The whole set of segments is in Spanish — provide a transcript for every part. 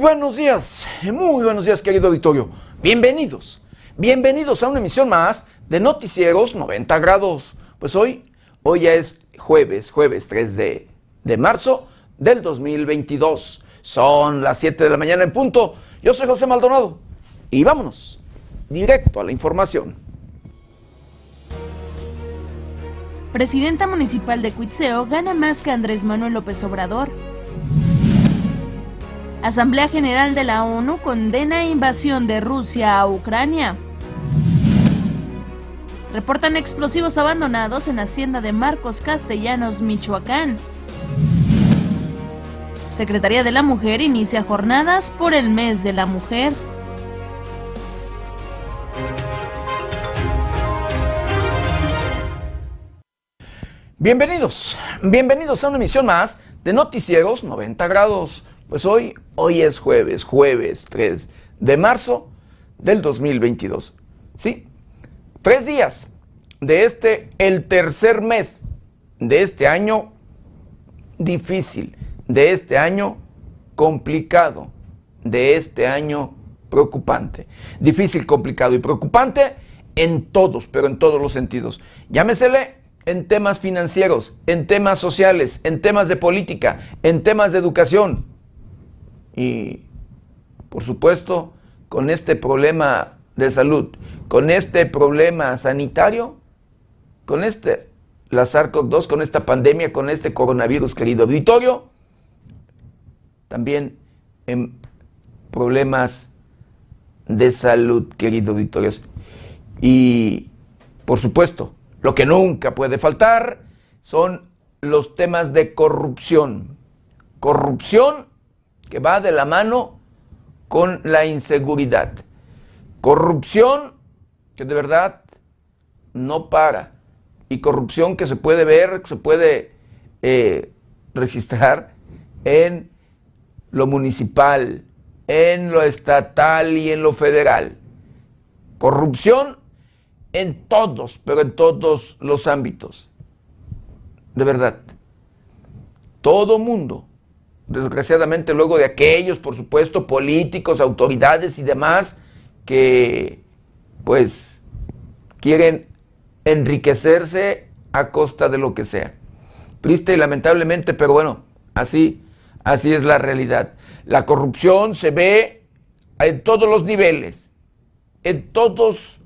Buenos días, muy buenos días querido auditorio. Bienvenidos, bienvenidos a una emisión más de Noticieros 90 grados. Pues hoy, hoy ya es jueves, jueves 3 de, de marzo del 2022. Son las 7 de la mañana en punto. Yo soy José Maldonado y vámonos directo a la información. Presidenta municipal de Cuitzeo gana más que Andrés Manuel López Obrador. Asamblea General de la ONU condena invasión de Rusia a Ucrania. Reportan explosivos abandonados en hacienda de Marcos Castellanos, Michoacán. Secretaría de la Mujer inicia jornadas por el mes de la mujer. Bienvenidos, bienvenidos a una emisión más de Noticieros 90 grados. Pues hoy, hoy es jueves, jueves 3 de marzo del 2022. ¿Sí? Tres días de este, el tercer mes de este año difícil, de este año complicado, de este año preocupante. Difícil, complicado y preocupante en todos, pero en todos los sentidos. Llámesele en temas financieros, en temas sociales, en temas de política, en temas de educación. Y, por supuesto, con este problema de salud, con este problema sanitario, con este, la SARS-CoV-2, con esta pandemia, con este coronavirus, querido auditorio, también en problemas de salud, querido auditorio. Y, por supuesto, lo que nunca puede faltar son los temas de corrupción. Corrupción que va de la mano con la inseguridad. Corrupción que de verdad no para. Y corrupción que se puede ver, que se puede eh, registrar en lo municipal, en lo estatal y en lo federal. Corrupción en todos, pero en todos los ámbitos. De verdad. Todo mundo, desgraciadamente luego de aquellos, por supuesto, políticos, autoridades y demás, que pues quieren enriquecerse a costa de lo que sea. Triste y lamentablemente, pero bueno, así, así es la realidad. La corrupción se ve en todos los niveles, en todos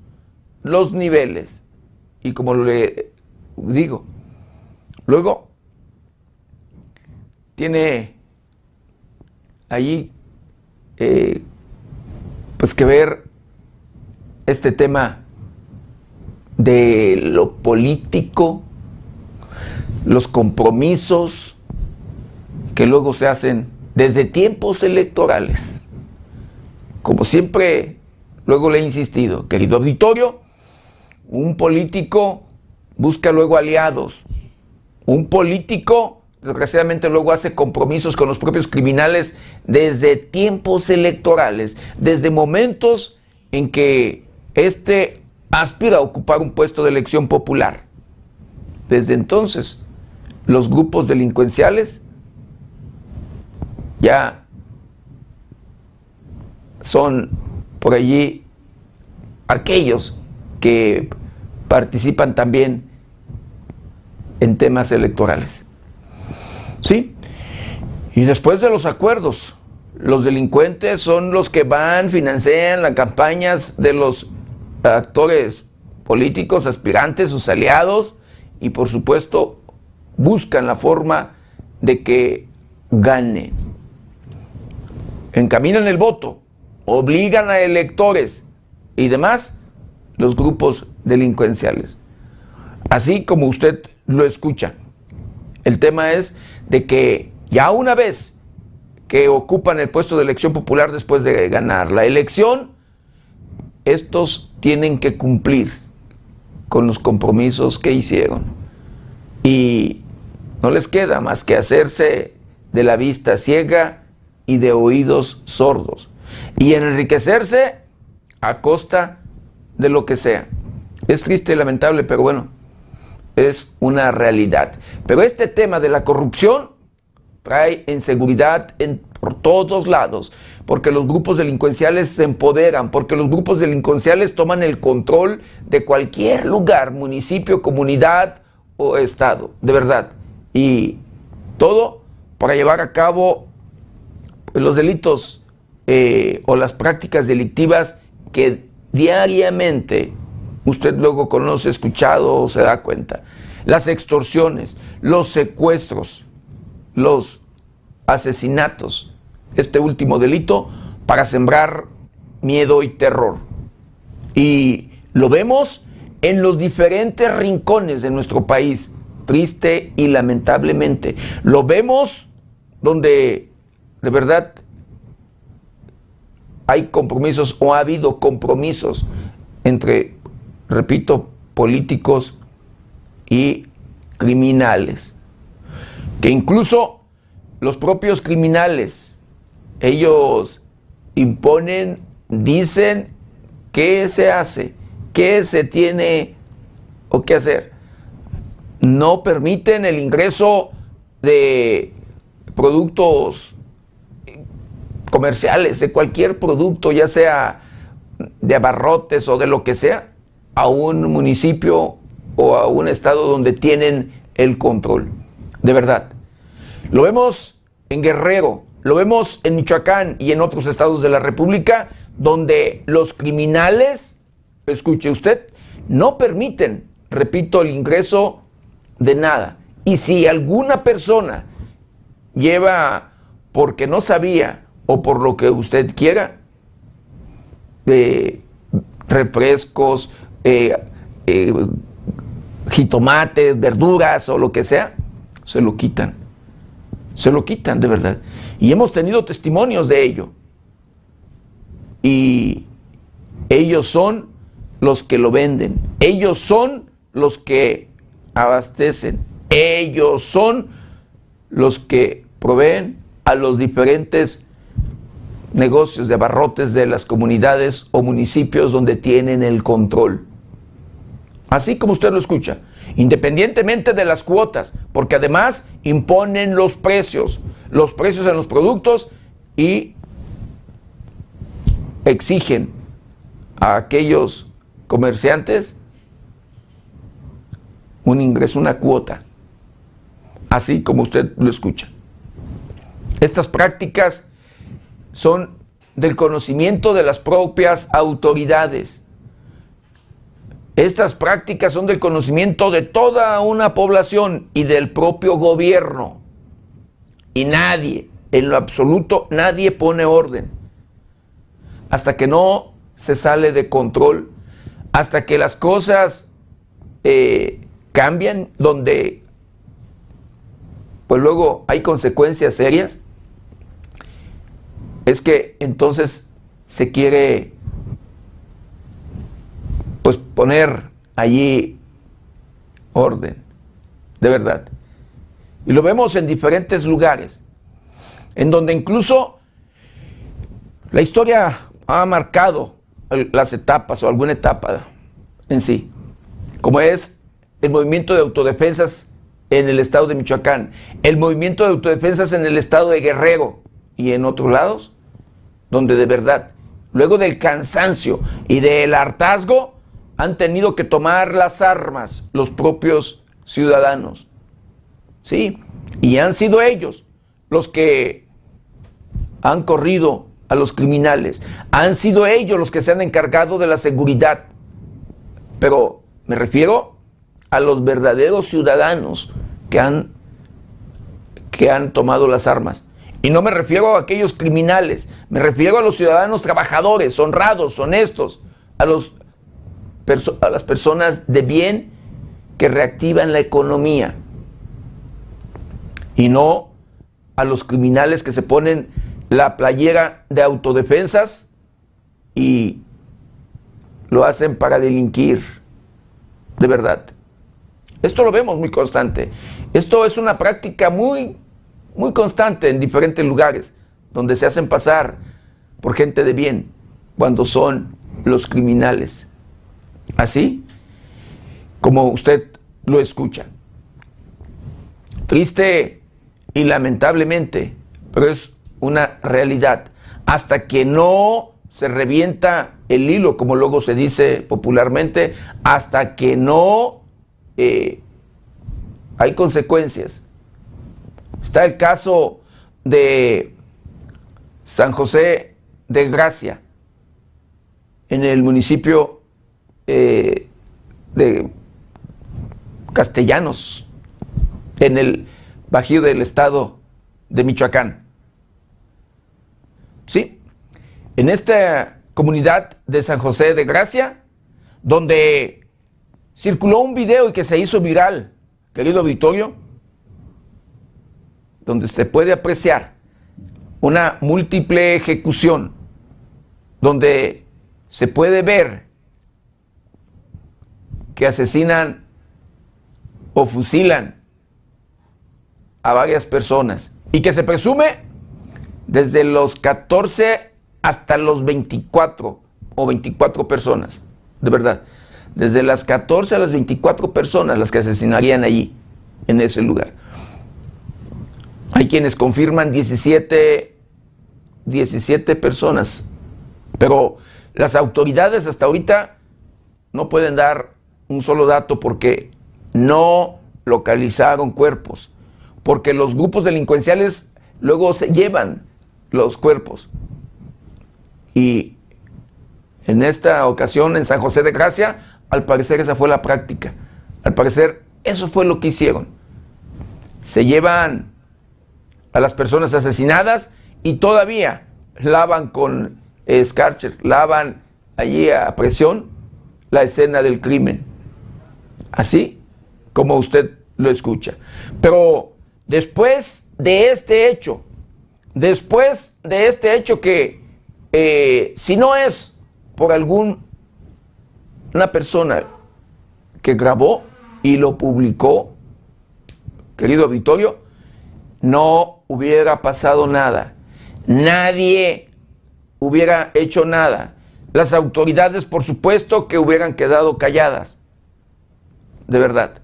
los niveles. Y como le digo, luego tiene allí eh, pues que ver este tema de lo político, los compromisos que luego se hacen desde tiempos electorales. Como siempre, luego le he insistido, querido auditorio, un político busca luego aliados. Un político, desgraciadamente, luego hace compromisos con los propios criminales desde tiempos electorales, desde momentos en que éste aspira a ocupar un puesto de elección popular. Desde entonces, los grupos delincuenciales ya son por allí aquellos que participan también en temas electorales. ¿Sí? Y después de los acuerdos, los delincuentes son los que van, financian las campañas de los actores políticos, aspirantes, sus aliados, y por supuesto buscan la forma de que gane. Encaminan el voto, obligan a electores y demás los grupos delincuenciales. Así como usted lo escucha. El tema es de que ya una vez que ocupan el puesto de elección popular después de ganar la elección, estos tienen que cumplir con los compromisos que hicieron. Y no les queda más que hacerse de la vista ciega y de oídos sordos. Y enriquecerse a costa de lo que sea. Es triste y lamentable, pero bueno, es una realidad. Pero este tema de la corrupción trae inseguridad en por todos lados, porque los grupos delincuenciales se empoderan, porque los grupos delincuenciales toman el control de cualquier lugar, municipio, comunidad o estado, de verdad. Y todo para llevar a cabo los delitos eh, o las prácticas delictivas que diariamente usted luego conoce, escuchado o se da cuenta. Las extorsiones, los secuestros, los asesinatos, este último delito, para sembrar miedo y terror. Y lo vemos en los diferentes rincones de nuestro país, triste y lamentablemente. Lo vemos donde de verdad hay compromisos o ha habido compromisos entre, repito, políticos y criminales. Que incluso los propios criminales, ellos imponen, dicen qué se hace, qué se tiene o qué hacer. No permiten el ingreso de productos comerciales, de cualquier producto, ya sea de abarrotes o de lo que sea, a un municipio o a un estado donde tienen el control. De verdad. Lo vemos en Guerrero, lo vemos en Michoacán y en otros estados de la República, donde los criminales, escuche usted, no permiten, repito, el ingreso de nada. Y si alguna persona lleva porque no sabía o por lo que usted quiera, refrescos, eh, eh, jitomates, verduras o lo que sea, se lo quitan. Se lo quitan de verdad. Y hemos tenido testimonios de ello. Y ellos son los que lo venden. Ellos son los que abastecen. Ellos son los que proveen a los diferentes negocios de abarrotes de las comunidades o municipios donde tienen el control. Así como usted lo escucha, independientemente de las cuotas, porque además imponen los precios, los precios en los productos y exigen a aquellos comerciantes un ingreso, una cuota, así como usted lo escucha. Estas prácticas son del conocimiento de las propias autoridades. Estas prácticas son del conocimiento de toda una población y del propio gobierno. Y nadie, en lo absoluto, nadie pone orden. Hasta que no se sale de control, hasta que las cosas eh, cambian, donde pues luego hay consecuencias serias, es que entonces se quiere poner allí orden, de verdad. Y lo vemos en diferentes lugares, en donde incluso la historia ha marcado las etapas o alguna etapa en sí, como es el movimiento de autodefensas en el estado de Michoacán, el movimiento de autodefensas en el estado de Guerrero y en otros lados, donde de verdad, luego del cansancio y del hartazgo, han tenido que tomar las armas los propios ciudadanos. ¿Sí? Y han sido ellos los que han corrido a los criminales. Han sido ellos los que se han encargado de la seguridad. Pero me refiero a los verdaderos ciudadanos que han, que han tomado las armas. Y no me refiero a aquellos criminales, me refiero a los ciudadanos trabajadores, honrados, honestos, a, los, a las personas de bien que reactivan la economía. Y no a los criminales que se ponen la playera de autodefensas y lo hacen para delinquir. De verdad. Esto lo vemos muy constante. Esto es una práctica muy muy constante en diferentes lugares, donde se hacen pasar por gente de bien, cuando son los criminales. Así como usted lo escucha. Triste y lamentablemente, pero es una realidad. Hasta que no se revienta el hilo, como luego se dice popularmente, hasta que no eh, hay consecuencias. Está el caso de San José de Gracia, en el municipio eh, de Castellanos, en el Bajío del estado de Michoacán. ¿Sí? En esta comunidad de San José de Gracia, donde circuló un video y que se hizo viral, querido Victorio, donde se puede apreciar una múltiple ejecución, donde se puede ver que asesinan o fusilan a varias personas y que se presume desde los 14 hasta los 24 o 24 personas, de verdad, desde las 14 a las 24 personas las que asesinarían allí, en ese lugar. Hay quienes confirman 17, 17 personas, pero las autoridades hasta ahorita no pueden dar un solo dato porque no localizaron cuerpos, porque los grupos delincuenciales luego se llevan los cuerpos. Y en esta ocasión en San José de Gracia, al parecer esa fue la práctica. Al parecer eso fue lo que hicieron. Se llevan a las personas asesinadas y todavía lavan con Scarcher, lavan allí a presión la escena del crimen. Así como usted lo escucha. Pero después de este hecho, después de este hecho que eh, si no es por algún una persona que grabó y lo publicó, querido auditorio, no hubiera pasado nada. Nadie hubiera hecho nada. Las autoridades, por supuesto, que hubieran quedado calladas. De verdad.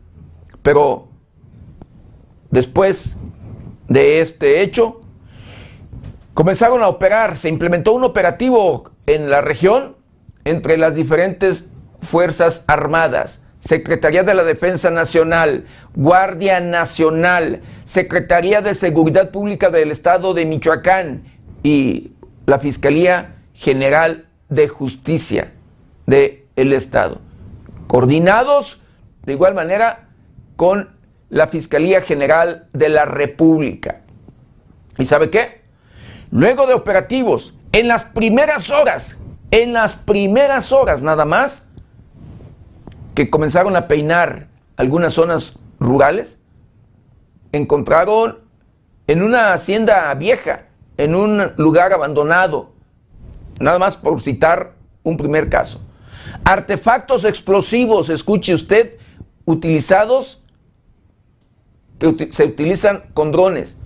Pero después de este hecho, comenzaron a operar, se implementó un operativo en la región entre las diferentes Fuerzas Armadas, Secretaría de la Defensa Nacional, Guardia Nacional, Secretaría de Seguridad Pública del Estado de Michoacán y la Fiscalía General de Justicia del Estado. Coordinados de igual manera con la Fiscalía General de la República. ¿Y sabe qué? Luego de operativos, en las primeras horas, en las primeras horas nada más, que comenzaron a peinar algunas zonas rurales, encontraron en una hacienda vieja, en un lugar abandonado, nada más por citar un primer caso. Artefactos explosivos, escuche usted, utilizados, que se utilizan con drones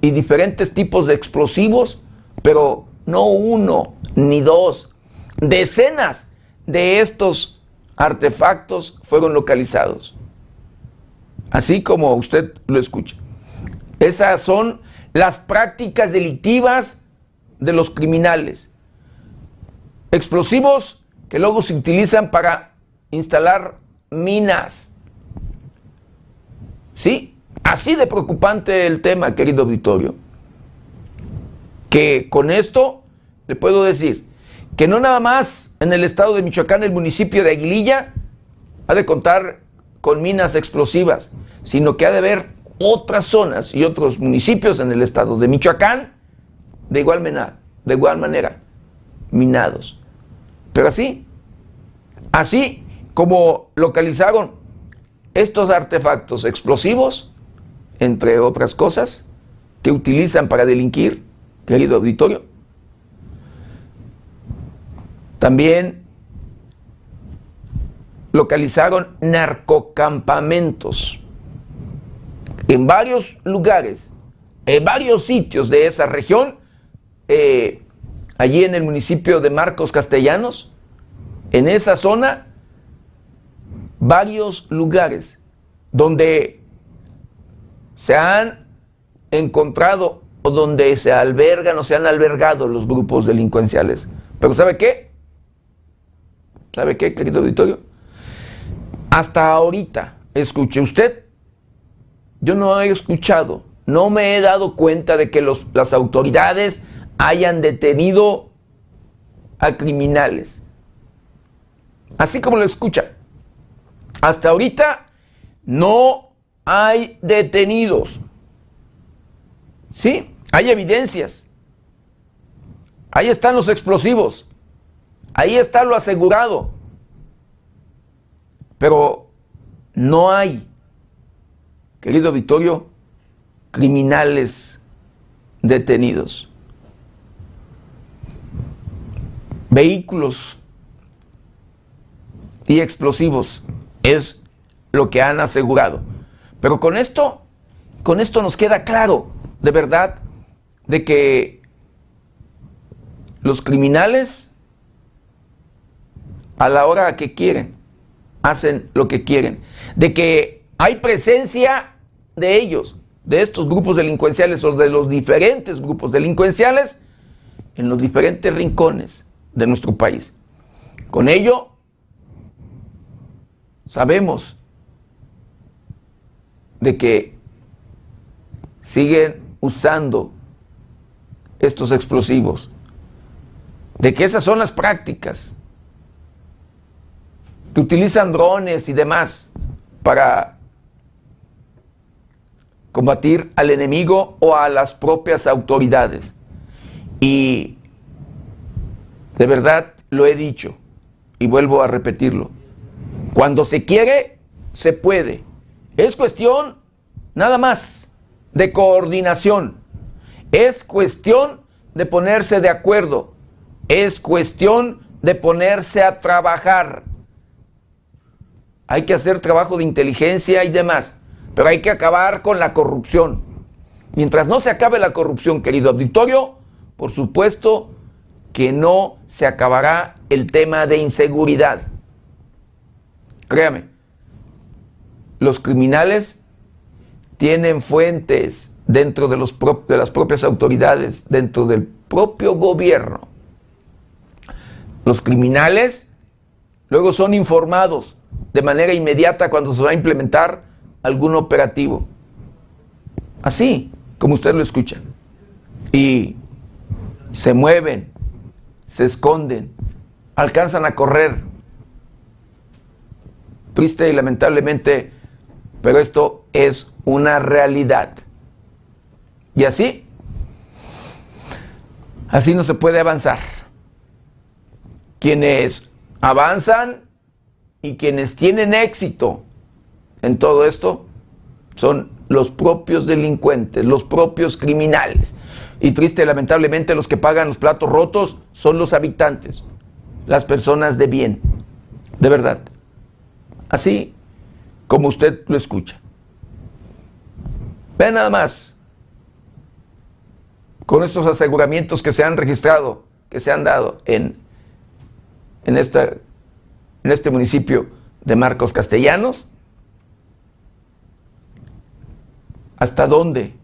y diferentes tipos de explosivos, pero no uno ni dos, decenas de estos artefactos fueron localizados. Así como usted lo escucha. Esas son las prácticas delictivas de los criminales. Explosivos que luego se utilizan para instalar minas. ¿Sí? Así de preocupante el tema, querido auditorio, que con esto le puedo decir que no nada más en el estado de Michoacán, el municipio de Aguililla, ha de contar con minas explosivas, sino que ha de haber otras zonas y otros municipios en el estado de Michoacán de igual manera, de igual manera minados. Pero así, así como localizaron estos artefactos explosivos, entre otras cosas, que utilizan para delinquir, querido auditorio. También localizaron narcocampamentos en varios lugares, en varios sitios de esa región, eh, allí en el municipio de Marcos Castellanos, en esa zona, varios lugares donde se han encontrado o donde se albergan o se han albergado los grupos delincuenciales. Pero ¿sabe qué? ¿Sabe qué, querido auditorio? Hasta ahorita, escuche usted, yo no he escuchado, no me he dado cuenta de que los, las autoridades hayan detenido a criminales. Así como lo escucha. Hasta ahorita no hay detenidos. Sí, hay evidencias. Ahí están los explosivos. Ahí está lo asegurado. Pero no hay, querido Vittorio, criminales detenidos. Vehículos y explosivos es lo que han asegurado. Pero con esto, con esto nos queda claro, de verdad, de que los criminales a la hora que quieren hacen lo que quieren, de que hay presencia de ellos, de estos grupos delincuenciales o de los diferentes grupos delincuenciales en los diferentes rincones de nuestro país. Con ello, sabemos de que siguen usando estos explosivos, de que esas son las prácticas, que utilizan drones y demás para combatir al enemigo o a las propias autoridades. Y de verdad lo he dicho y vuelvo a repetirlo. Cuando se quiere, se puede. Es cuestión nada más de coordinación. Es cuestión de ponerse de acuerdo. Es cuestión de ponerse a trabajar. Hay que hacer trabajo de inteligencia y demás, pero hay que acabar con la corrupción. Mientras no se acabe la corrupción, querido auditorio, por supuesto que no se acabará el tema de inseguridad. Créame, los criminales tienen fuentes dentro de, los de las propias autoridades, dentro del propio gobierno. Los criminales luego son informados de manera inmediata cuando se va a implementar algún operativo. Así, como usted lo escucha. Y se mueven, se esconden, alcanzan a correr. Triste y lamentablemente, pero esto es una realidad. Y así, así no se puede avanzar. Quienes avanzan y quienes tienen éxito en todo esto son los propios delincuentes, los propios criminales. Y triste, lamentablemente, los que pagan los platos rotos son los habitantes, las personas de bien, de verdad. Así como usted lo escucha. Ve nada más con estos aseguramientos que se han registrado, que se han dado en, en en este municipio de Marcos Castellanos? ¿Hasta dónde?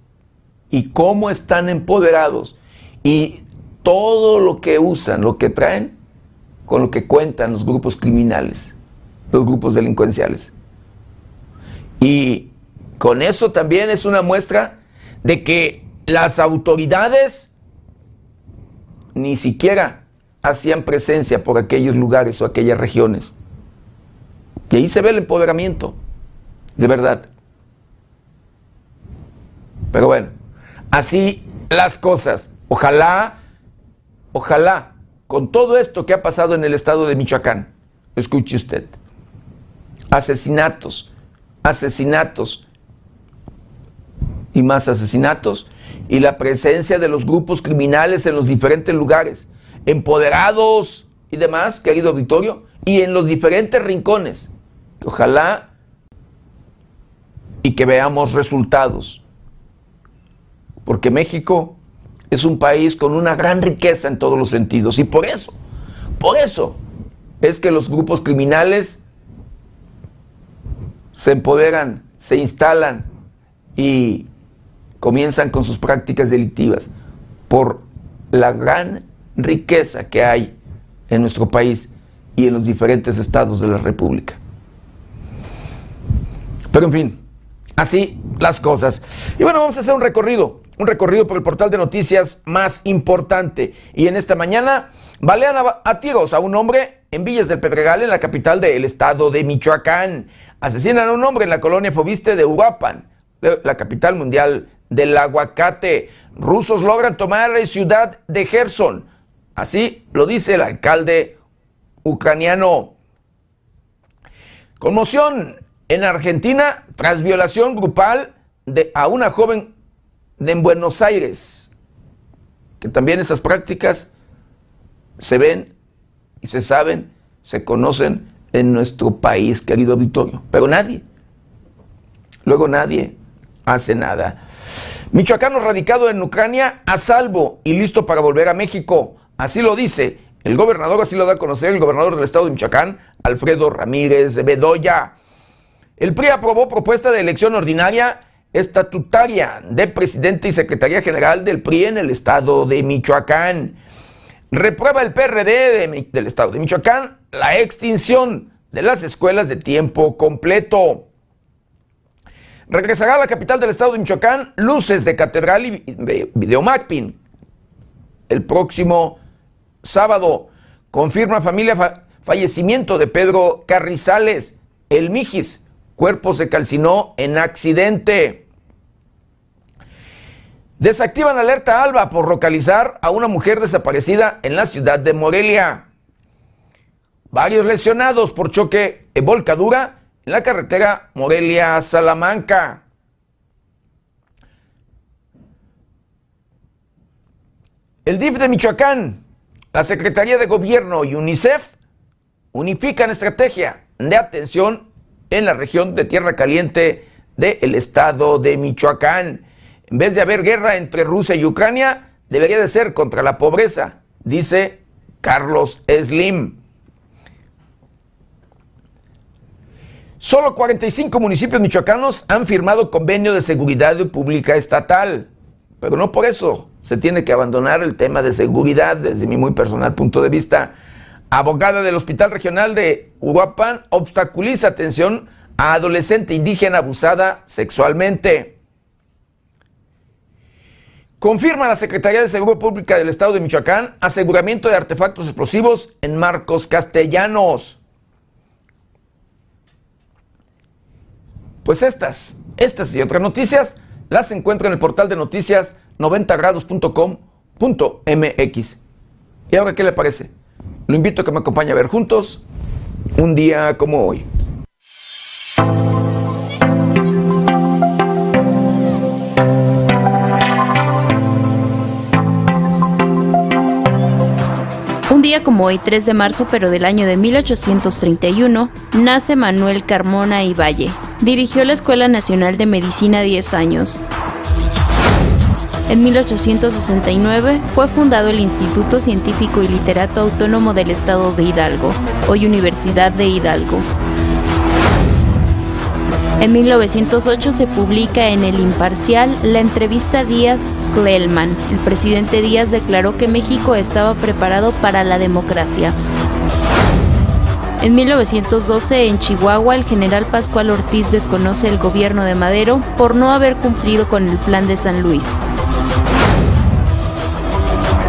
¿Y cómo están empoderados? Y todo lo que usan, lo que traen, con lo que cuentan los grupos criminales, los grupos delincuenciales. Y con eso también es una muestra de que las autoridades ni siquiera hacían presencia por aquellos lugares o aquellas regiones. Y ahí se ve el empoderamiento, de verdad. Pero bueno, así las cosas. Ojalá, ojalá, con todo esto que ha pasado en el estado de Michoacán, escuche usted, asesinatos, asesinatos y más asesinatos, y la presencia de los grupos criminales en los diferentes lugares, empoderados y demás, querido auditorio, y en los diferentes rincones. Ojalá y que veamos resultados. Porque México es un país con una gran riqueza en todos los sentidos. Y por eso, por eso es que los grupos criminales se empoderan, se instalan y comienzan con sus prácticas delictivas por la gran riqueza que hay en nuestro país y en los diferentes estados de la República. Pero en fin, así las cosas. Y bueno, vamos a hacer un recorrido, un recorrido por el portal de noticias más importante. Y en esta mañana balean a, tiros a un hombre en Villas del Pedregal, en la capital del estado de Michoacán. Asesinan a un hombre en la colonia Fobiste de Uruapan, la capital mundial del aguacate. Rusos logran tomar la ciudad de Gerson. Así lo dice el alcalde ucraniano. Conmoción en Argentina tras violación grupal de, a una joven de en Buenos Aires. Que también esas prácticas se ven y se saben, se conocen en nuestro país, querido auditorio. Pero nadie, luego nadie hace nada. Michoacano radicado en Ucrania a salvo y listo para volver a México. Así lo dice el gobernador, así lo da a conocer el gobernador del estado de Michoacán, Alfredo Ramírez de Bedoya. El PRI aprobó propuesta de elección ordinaria estatutaria de presidente y secretaría general del PRI en el estado de Michoacán. Reprueba el PRD del estado de Michoacán la extinción de las escuelas de tiempo completo. Regresará a la capital del estado de Michoacán luces de catedral y videomapping. El próximo sábado confirma familia fallecimiento de Pedro Carrizales, el Mijis. Cuerpo se calcinó en accidente. Desactivan alerta alba por localizar a una mujer desaparecida en la ciudad de Morelia. Varios lesionados por choque en volcadura en la carretera Morelia-Salamanca. El DIF de Michoacán, la Secretaría de Gobierno y UNICEF unifican estrategia de atención en la región de Tierra Caliente del estado de Michoacán. En vez de haber guerra entre Rusia y Ucrania, debería de ser contra la pobreza, dice Carlos Slim. Solo 45 municipios michoacanos han firmado convenio de seguridad pública estatal, pero no por eso se tiene que abandonar el tema de seguridad desde mi muy personal punto de vista. Abogada del Hospital Regional de Uruapan obstaculiza atención a adolescente indígena abusada sexualmente. Confirma la Secretaría de Seguridad Pública del Estado de Michoacán aseguramiento de artefactos explosivos en Marcos Castellanos. Pues estas, estas y otras noticias las encuentra en el portal de noticias 90grados.com.mx. ¿Y ahora qué le parece? Lo invito a que me acompañe a ver juntos un día como hoy. Día como hoy, 3 de marzo, pero del año de 1831, nace Manuel Carmona y Valle. Dirigió la Escuela Nacional de Medicina 10 años. En 1869 fue fundado el Instituto Científico y Literato Autónomo del Estado de Hidalgo, hoy Universidad de Hidalgo. En 1908 se publica en El Imparcial la entrevista Díaz-Clelman. El presidente Díaz declaró que México estaba preparado para la democracia. En 1912, en Chihuahua, el general Pascual Ortiz desconoce el gobierno de Madero por no haber cumplido con el plan de San Luis.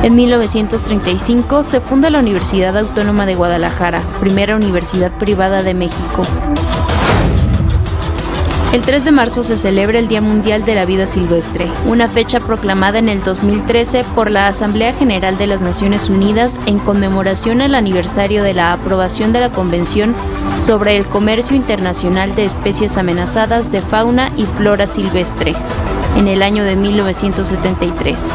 En 1935 se funda la Universidad Autónoma de Guadalajara, primera universidad privada de México. El 3 de marzo se celebra el Día Mundial de la Vida Silvestre, una fecha proclamada en el 2013 por la Asamblea General de las Naciones Unidas en conmemoración al aniversario de la aprobación de la Convención sobre el Comercio Internacional de Especies Amenazadas de Fauna y Flora Silvestre, en el año de 1973.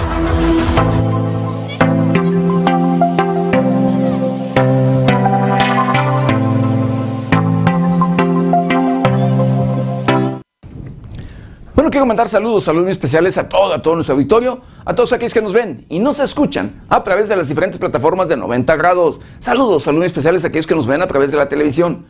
Quiero mandar saludos, saludos muy especiales a todo, todo nuestro auditorio, a todos aquellos que nos ven y nos escuchan a través de las diferentes plataformas de 90 grados. Saludos, saludos especiales a aquellos que nos ven a través de la televisión.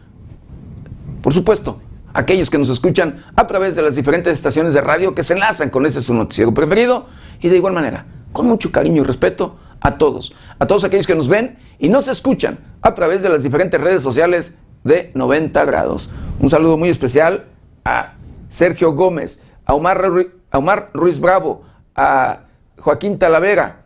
Por supuesto, aquellos que nos escuchan a través de las diferentes estaciones de radio que se enlazan con ese su noticiero preferido y de igual manera, con mucho cariño y respeto a todos, a todos aquellos que nos ven y nos escuchan a través de las diferentes redes sociales de 90 grados. Un saludo muy especial a Sergio Gómez, a Omar, Ruiz Bravo, a Joaquín Talavera,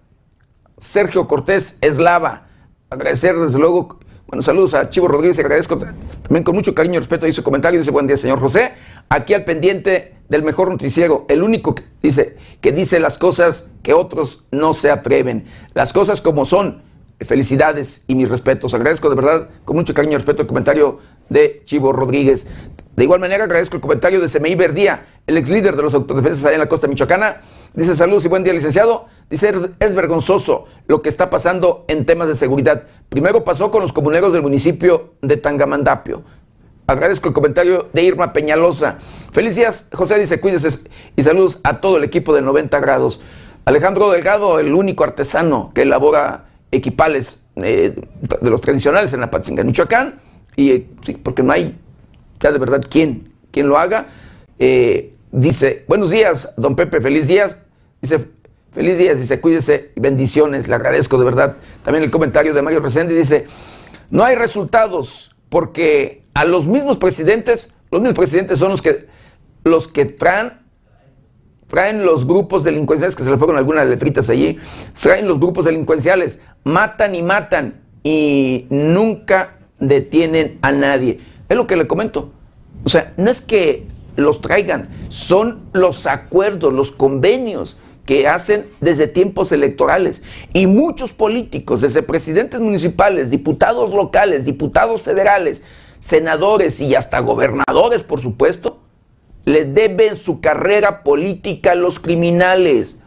Sergio Cortés Eslava. Agradecer desde luego, bueno, saludos a Chivo Rodríguez, agradezco también con mucho cariño y respeto ahí su comentario. Dice, buen día, señor José. Aquí al pendiente del mejor noticiero, el único que dice, que dice las cosas que otros no se atreven. Las cosas como son. Felicidades y mis respetos. Agradezco de verdad con mucho cariño y respeto el comentario de Chivo Rodríguez. De igual manera agradezco el comentario de Semeí Verdía, el ex líder de los autodefensas allá en la costa michoacana. Dice saludos y buen día, licenciado. Dice, es vergonzoso lo que está pasando en temas de seguridad. Primero pasó con los comuneros del municipio de Tangamandapio. Agradezco el comentario de Irma Peñalosa. Feliz días, José dice, cuídese y saludos a todo el equipo de 90 grados. Alejandro Delgado, el único artesano que elabora equipales eh, de los tradicionales en la Patzinga, Michoacán. Y eh, sí, porque no hay ya de verdad quién, quién lo haga. Eh, dice, buenos días, don Pepe, feliz días. Dice, feliz días, dice, cuídese bendiciones, le agradezco de verdad. También el comentario de Mario Reséndiz dice, no hay resultados porque a los mismos presidentes, los mismos presidentes son los que, los que traen, traen los grupos delincuenciales, que se le fueron algunas letritas allí, traen los grupos delincuenciales, matan y matan y nunca detienen a nadie. Es lo que le comento. O sea, no es que los traigan, son los acuerdos, los convenios que hacen desde tiempos electorales. Y muchos políticos, desde presidentes municipales, diputados locales, diputados federales, senadores y hasta gobernadores, por supuesto, le deben su carrera política a los criminales,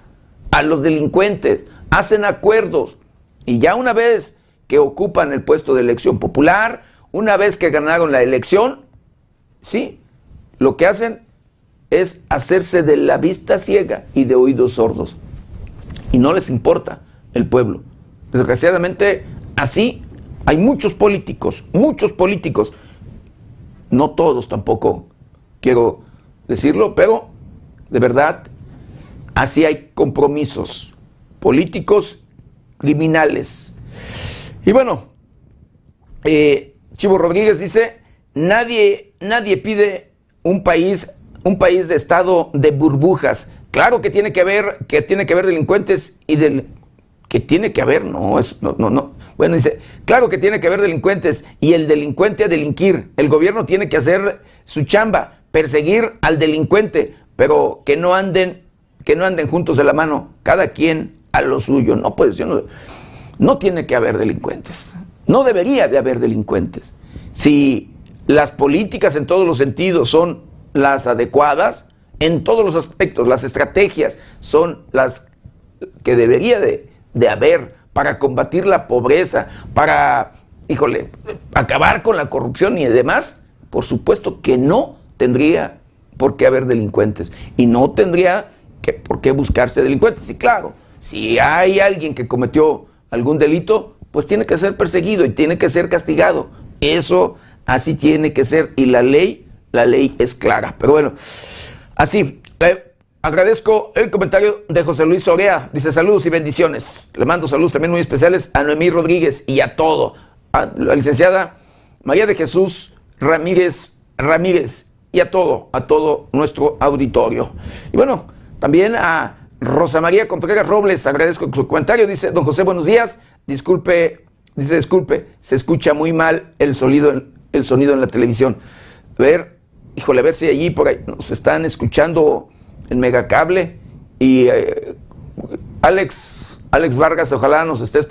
a los delincuentes, hacen acuerdos. Y ya una vez que ocupan el puesto de elección popular, una vez que ganaron la elección, sí, lo que hacen es hacerse de la vista ciega y de oídos sordos. Y no les importa el pueblo. Desgraciadamente, así hay muchos políticos, muchos políticos. No todos tampoco quiero decirlo, pero de verdad, así hay compromisos políticos criminales. Y bueno, eh, Chivo Rodríguez dice, nadie, nadie pide un país, un país de estado de burbujas. Claro que tiene que haber, que tiene que haber delincuentes y del que tiene que haber, no, es, no, no, no. Bueno, dice, claro que tiene que haber delincuentes y el delincuente a delinquir. El gobierno tiene que hacer su chamba, perseguir al delincuente, pero que no anden, que no anden juntos de la mano, cada quien a lo suyo. No, pues yo no, no tiene que haber delincuentes. No debería de haber delincuentes. Si las políticas en todos los sentidos son las adecuadas, en todos los aspectos, las estrategias son las que debería de, haber para combatir la pobreza, para, híjole, acabar con la corrupción y demás, por supuesto que no tendría por qué haber delincuentes y no tendría que, por qué buscarse delincuentes. Y claro, si hay alguien que cometió algún delito, pues tiene que ser perseguido y tiene que ser castigado. Eso así tiene que ser y la ley, la ley es clara. Pero bueno, así. Eh, agradezco el comentario de José Luis Sorea. Dice saludos y bendiciones. Le mando saludos también muy especiales a Noemí Rodríguez y a todo. A la licenciada María de Jesús Ramírez Ramírez y a todo, a todo nuestro auditorio. Y bueno, también a Rosa María Contreras Robles, agradezco su comentario. Dice, don José, buenos días. Disculpe, dice, disculpe, se escucha muy mal el sonido, el sonido en la televisión. A ver, híjole, a ver si allí por ahí nos están escuchando en Megacable. Y eh, Alex, Alex Vargas, ojalá nos estés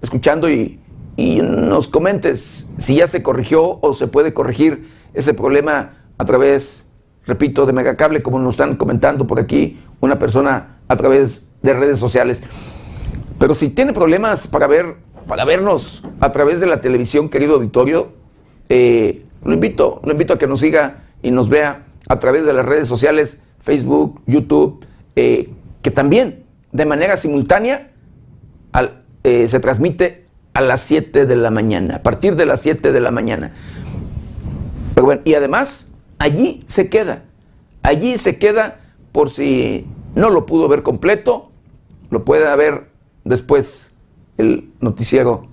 escuchando y, y nos comentes si ya se corrigió o se puede corregir ese problema a través, repito, de Megacable, como nos están comentando por aquí una persona a través de redes sociales. Pero si tiene problemas para ver, para vernos a través de la televisión, querido auditorio, eh, lo invito, lo invito a que nos siga y nos vea a través de las redes sociales, Facebook, YouTube, eh, que también de manera simultánea eh, se transmite a las 7 de la mañana, a partir de las 7 de la mañana. Y además allí se queda. Allí se queda por si no lo pudo ver completo, lo puede ver después el noticiero,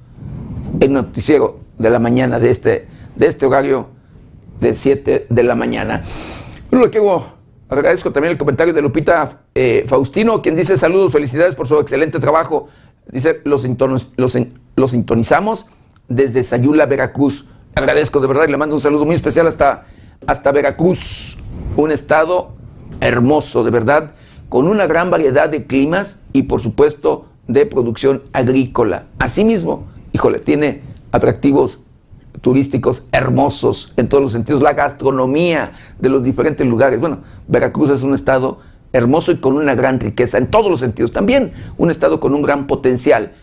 el noticiero de la mañana de este, de este horario de 7 de la mañana. Lo que agradezco también el comentario de Lupita eh, Faustino, quien dice saludos, felicidades por su excelente trabajo. Dice, los, los, los sintonizamos desde Sayula, Veracruz. Agradezco de verdad y le mando un saludo muy especial hasta, hasta Veracruz, un estado hermoso, de verdad, con una gran variedad de climas y por supuesto de producción agrícola. Asimismo, híjole, tiene atractivos turísticos hermosos en todos los sentidos, la gastronomía de los diferentes lugares. Bueno, Veracruz es un estado hermoso y con una gran riqueza en todos los sentidos. También un estado con un gran potencial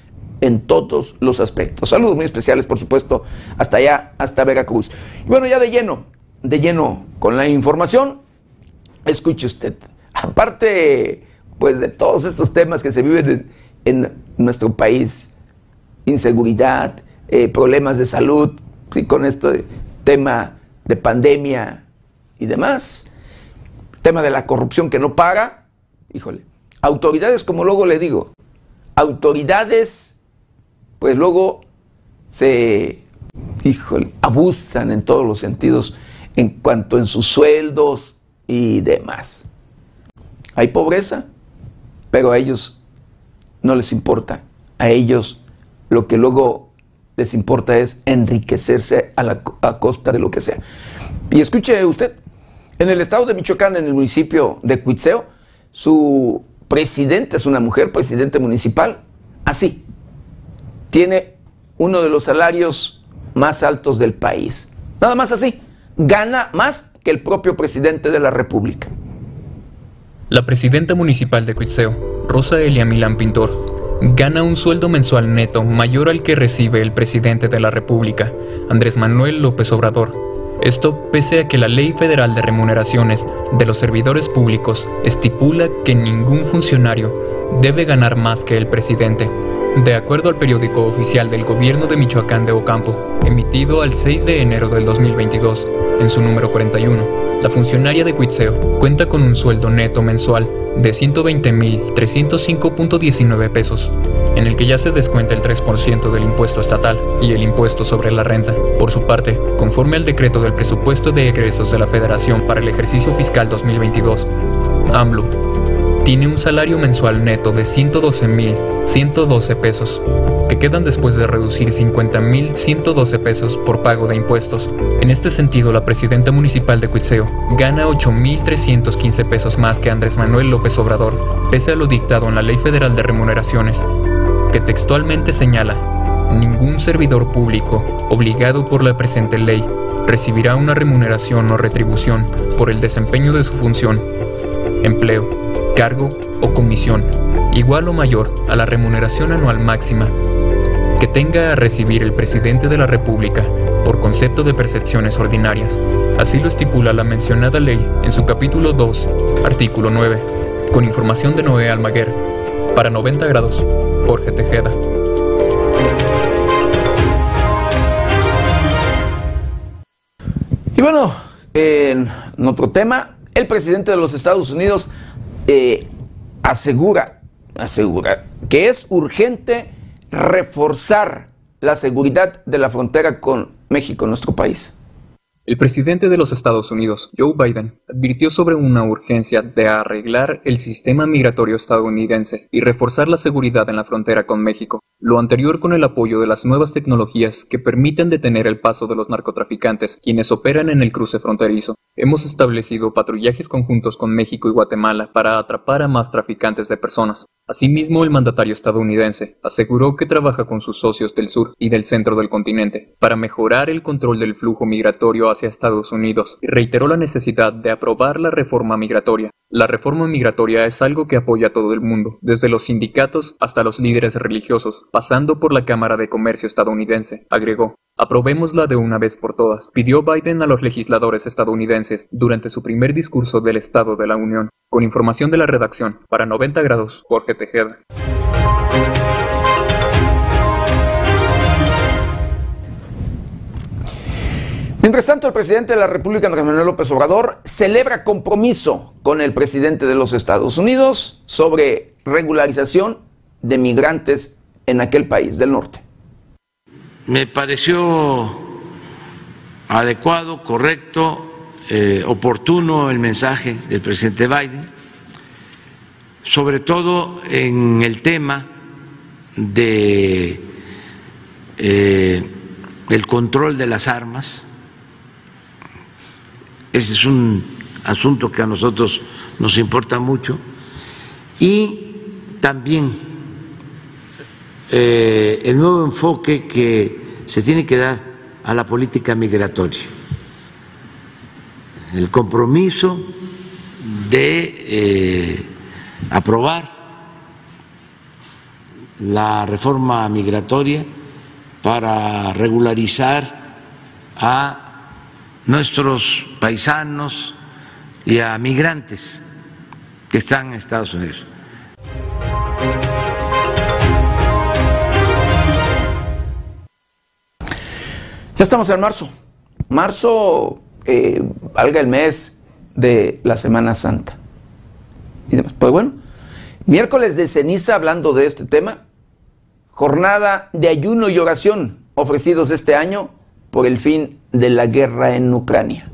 en todos los aspectos. Saludos muy especiales, por supuesto, hasta allá, hasta Veracruz. Y bueno, ya de lleno, de lleno con la información, escuche usted, aparte pues de todos estos temas que se viven en, nuestro país, inseguridad, eh, problemas de salud, ¿sí? con este tema de pandemia y demás, tema de la corrupción que no paga, híjole, autoridades, como luego le digo, autoridades, pues luego se, híjole, abusan en todos los sentidos en cuanto en sus sueldos y demás. Hay pobreza, pero ellos no les importa. A ellos lo que luego les importa es enriquecerse a, la, costa de lo que sea. Y escuche usted, en el estado de Michoacán, en el municipio de Cuitzeo, su presidente es una mujer, presidente municipal, así, tiene uno de los salarios más altos del país. Nada más así, gana más que el propio presidente de la República. La presidenta municipal de Cuitzeo, Rosa Elia Milán Pintor, gana un sueldo mensual neto mayor al que recibe el presidente de la República, Andrés Manuel López Obrador. Esto pese a que la Ley Federal de Remuneraciones de los Servidores Públicos estipula que ningún funcionario debe ganar más que el presidente. De acuerdo al periódico oficial del gobierno de Michoacán de Ocampo, emitido al 6 de enero del 2022, en su número 41, la funcionaria de Cuitzeo cuenta con un sueldo neto mensual de 120.305.19 pesos, en el que ya se descuenta el 3% del impuesto estatal y el impuesto sobre la renta. Por su parte, conforme al decreto del presupuesto de egresos de la Federación para el ejercicio fiscal 2022, AMLO tiene un salario mensual neto de 112.112 pesos, que quedan después de reducir 50.112 pesos por pago de impuestos. En este sentido, la presidenta municipal de Cuitzeo gana 8.315 pesos más que Andrés Manuel López Obrador, pese a lo dictado en la Ley Federal de Remuneraciones, que textualmente señala, ningún servidor público, obligado por la presente ley, recibirá una remuneración o retribución por el desempeño de su función, empleo, cargo o comisión, igual o mayor a la remuneración anual máxima que tenga a recibir el presidente de la República por concepto de percepciones ordinarias. Así lo estipula la mencionada ley en su capítulo 2, artículo 9, con información de Noé Almaguer. Para 90 grados, Jorge Tejeda. Y bueno, en otro tema, el presidente de los Estados Unidos eh, asegura, asegura que es urgente reforzar la seguridad de la frontera con México, nuestro país. El presidente de los Estados Unidos, Joe Biden, advirtió sobre una urgencia de arreglar el sistema migratorio estadounidense y reforzar la seguridad en la frontera con México, lo anterior con el apoyo de las nuevas tecnologías que permiten detener el paso de los narcotraficantes, quienes operan en el cruce fronterizo. Hemos establecido patrullajes conjuntos con México y Guatemala para atrapar a más traficantes de personas. Asimismo, el mandatario estadounidense aseguró que trabaja con sus socios del sur y del centro del continente para mejorar el control del flujo migratorio hacia Estados Unidos y reiteró la necesidad de aprobar la reforma migratoria. La reforma migratoria es algo que apoya a todo el mundo, desde los sindicatos hasta los líderes religiosos, pasando por la Cámara de Comercio estadounidense, agregó. Aprobémosla de una vez por todas, pidió Biden a los legisladores estadounidenses durante su primer discurso del Estado de la Unión. Con información de la redacción, para 90 grados, Jorge Tejeda. Mientras tanto, el presidente de la República, Andrés Manuel López Obrador, celebra compromiso con el presidente de los Estados Unidos sobre regularización de migrantes en aquel país del norte. Me pareció adecuado, correcto, eh, oportuno el mensaje del presidente Biden, sobre todo en el tema de eh, el control de las armas ese es un asunto que a nosotros nos importa mucho. Y también eh, el nuevo enfoque que se tiene que dar a la política migratoria. El compromiso de eh, aprobar la reforma migratoria para regularizar a nuestros paisanos y a migrantes que están en Estados Unidos. Ya estamos en marzo. Marzo, eh, valga el mes de la Semana Santa. Y demás. Pues bueno, miércoles de ceniza hablando de este tema, jornada de ayuno y oración ofrecidos este año por el fin de la guerra en Ucrania.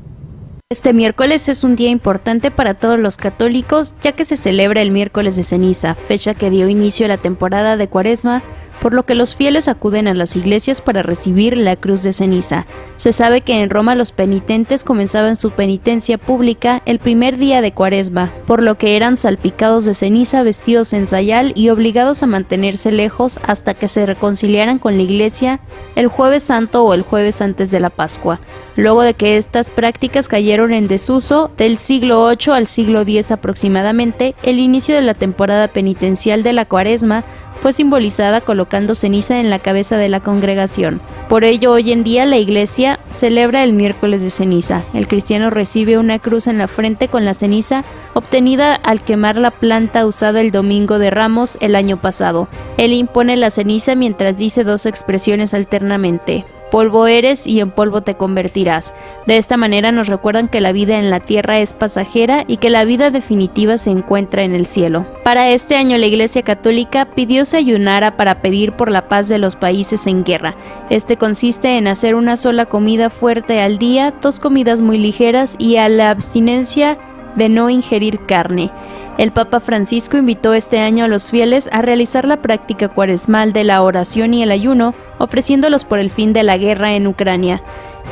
Este miércoles es un día importante para todos los católicos ya que se celebra el miércoles de ceniza, fecha que dio inicio a la temporada de cuaresma por lo que los fieles acuden a las iglesias para recibir la cruz de ceniza. Se sabe que en Roma los penitentes comenzaban su penitencia pública el primer día de cuaresma, por lo que eran salpicados de ceniza vestidos en sayal y obligados a mantenerse lejos hasta que se reconciliaran con la iglesia el jueves santo o el jueves antes de la Pascua. Luego de que estas prácticas cayeron en desuso, del siglo VIII al siglo X aproximadamente, el inicio de la temporada penitencial de la cuaresma fue simbolizada colocando ceniza en la cabeza de la congregación. Por ello, hoy en día la iglesia celebra el miércoles de ceniza. El cristiano recibe una cruz en la frente con la ceniza obtenida al quemar la planta usada el domingo de Ramos el año pasado. Él impone la ceniza mientras dice dos expresiones alternamente polvo eres y en polvo te convertirás. De esta manera nos recuerdan que la vida en la tierra es pasajera y que la vida definitiva se encuentra en el cielo. Para este año la Iglesia Católica pidió se ayunara para pedir por la paz de los países en guerra. Este consiste en hacer una sola comida fuerte al día, dos comidas muy ligeras y a la abstinencia de no ingerir carne. El Papa Francisco invitó este año a los fieles a realizar la práctica cuaresmal de la oración y el ayuno, ofreciéndolos por el fin de la guerra en Ucrania.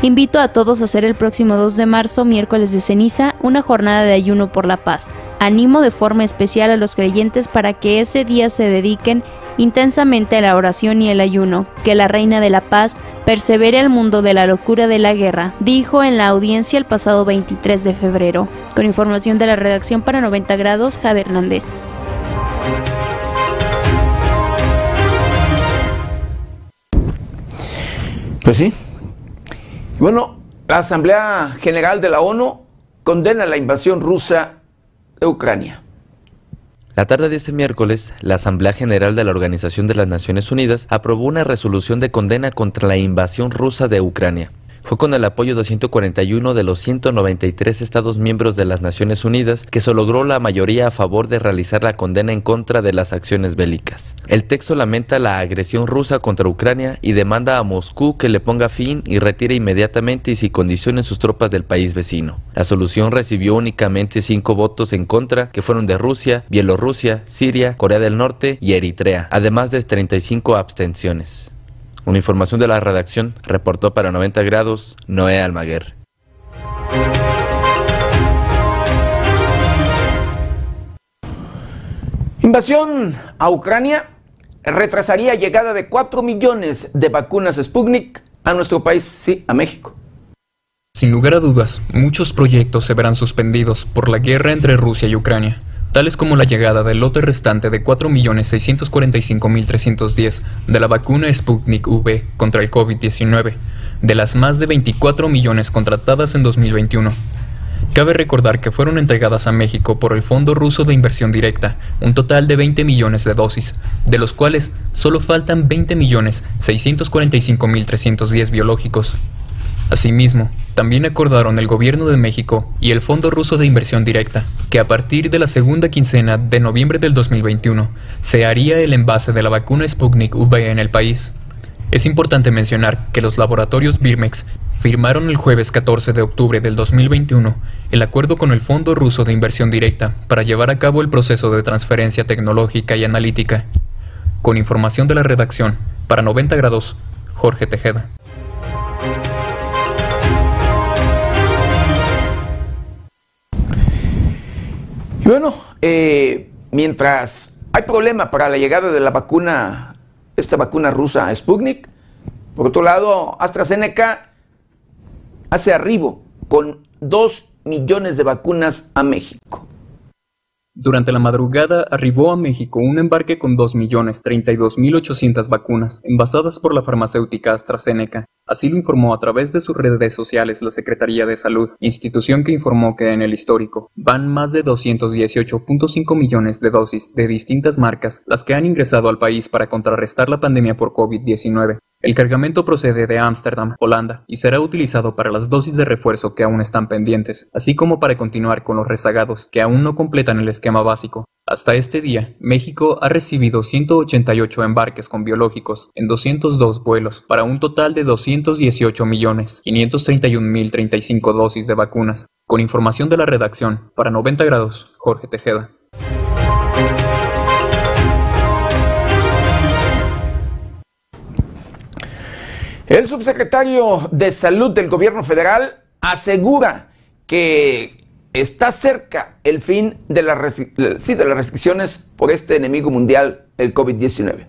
Invito a todos a hacer el próximo 2 de marzo, miércoles de ceniza, una jornada de ayuno por la paz. Animo de forma especial a los creyentes para que ese día se dediquen intensamente a la oración y el ayuno, que la Reina de la Paz persevere al mundo de la locura de la guerra, dijo en la audiencia el pasado 23 de febrero. Con información de la redacción para 90 grados, Jade Hernández. Pues sí, bueno, la Asamblea General de la ONU condena la invasión rusa de Ucrania. La tarde de este miércoles, la Asamblea General de la Organización de las Naciones Unidas aprobó una resolución de condena contra la invasión rusa de Ucrania. Fue con el apoyo de 141 de los 193 Estados miembros de las Naciones Unidas que se logró la mayoría a favor de realizar la condena en contra de las acciones bélicas. El texto lamenta la agresión rusa contra Ucrania y demanda a Moscú que le ponga fin y retire inmediatamente y sin condiciones sus tropas del país vecino. La solución recibió únicamente cinco votos en contra, que fueron de Rusia, Bielorrusia, Siria, Corea del Norte y Eritrea, además de 35 abstenciones. Una información de la redacción reportó para 90 grados Noé Almaguer. Invasión a Ucrania retrasaría llegada de 4 millones de vacunas Sputnik a nuestro país, sí, a México. Sin lugar a dudas, muchos proyectos se verán suspendidos por la guerra entre Rusia y Ucrania tales como la llegada del lote restante de 4.645.310 de la vacuna Sputnik V contra el COVID-19, de las más de 24 millones contratadas en 2021. Cabe recordar que fueron entregadas a México por el Fondo Ruso de Inversión Directa un total de 20 millones de dosis, de los cuales solo faltan 20 millones 645.310 biológicos. Asimismo, también acordaron el Gobierno de México y el Fondo Ruso de Inversión Directa que a partir de la segunda quincena de noviembre del 2021 se haría el envase de la vacuna Sputnik V en el país. Es importante mencionar que los laboratorios Birmex firmaron el jueves 14 de octubre del 2021 el acuerdo con el Fondo Ruso de Inversión Directa para llevar a cabo el proceso de transferencia tecnológica y analítica. Con información de la redacción, para 90 grados, Jorge Tejeda. Bueno, eh, mientras hay problema para la llegada de la vacuna, esta vacuna rusa Sputnik, por otro lado, AstraZeneca hace arribo con 2 millones de vacunas a México. Durante la madrugada arribó a México un embarque con 2.032.800 vacunas, envasadas por la farmacéutica AstraZeneca. Así lo informó a través de sus redes sociales la Secretaría de Salud, institución que informó que en el histórico van más de 218.5 millones de dosis de distintas marcas las que han ingresado al país para contrarrestar la pandemia por COVID-19. El cargamento procede de Ámsterdam, Holanda, y será utilizado para las dosis de refuerzo que aún están pendientes, así como para continuar con los rezagados que aún no completan el esquema básico. Hasta este día, México ha recibido 188 embarques con biológicos en 202 vuelos, para un total de 218.531.035 dosis de vacunas. Con información de la redacción, para 90 grados, Jorge Tejeda. El subsecretario de Salud del Gobierno Federal asegura que está cerca el fin de, de las restricciones por este enemigo mundial, el COVID-19.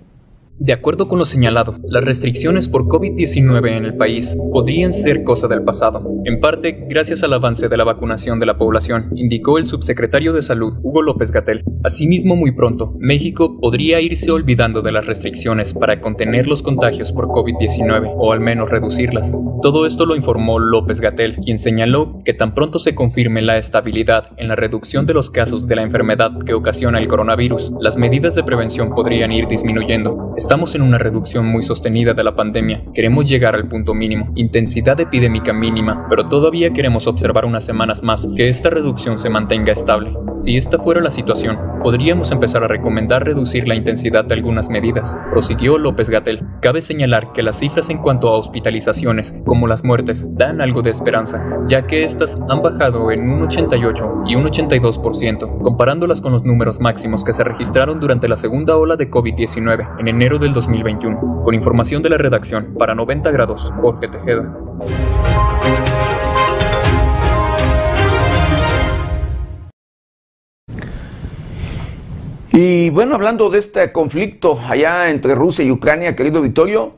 De acuerdo con lo señalado, las restricciones por COVID-19 en el país podrían ser cosa del pasado, en parte gracias al avance de la vacunación de la población, indicó el subsecretario de Salud, Hugo López Gatel. Asimismo, muy pronto, México podría irse olvidando de las restricciones para contener los contagios por COVID-19 o al menos reducirlas. Todo esto lo informó López Gatel, quien señaló que tan pronto se confirme la estabilidad en la reducción de los casos de la enfermedad que ocasiona el coronavirus, las medidas de prevención podrían ir disminuyendo. Estamos en una reducción muy sostenida de la pandemia. Queremos llegar al punto mínimo, intensidad epidémica mínima, pero todavía queremos observar unas semanas más que esta reducción se mantenga estable. Si esta fuera la situación, podríamos empezar a recomendar reducir la intensidad de algunas medidas, prosiguió López Gatel. Cabe señalar que las cifras en cuanto a hospitalizaciones, como las muertes, dan algo de esperanza, ya que estas han bajado en un 88 y un 82%, comparándolas con los números máximos que se registraron durante la segunda ola de COVID-19 en enero del 2021. Con información de la redacción, para 90 grados, Jorge Tejeda. Y bueno, hablando de este conflicto allá entre Rusia y Ucrania, querido Vittorio,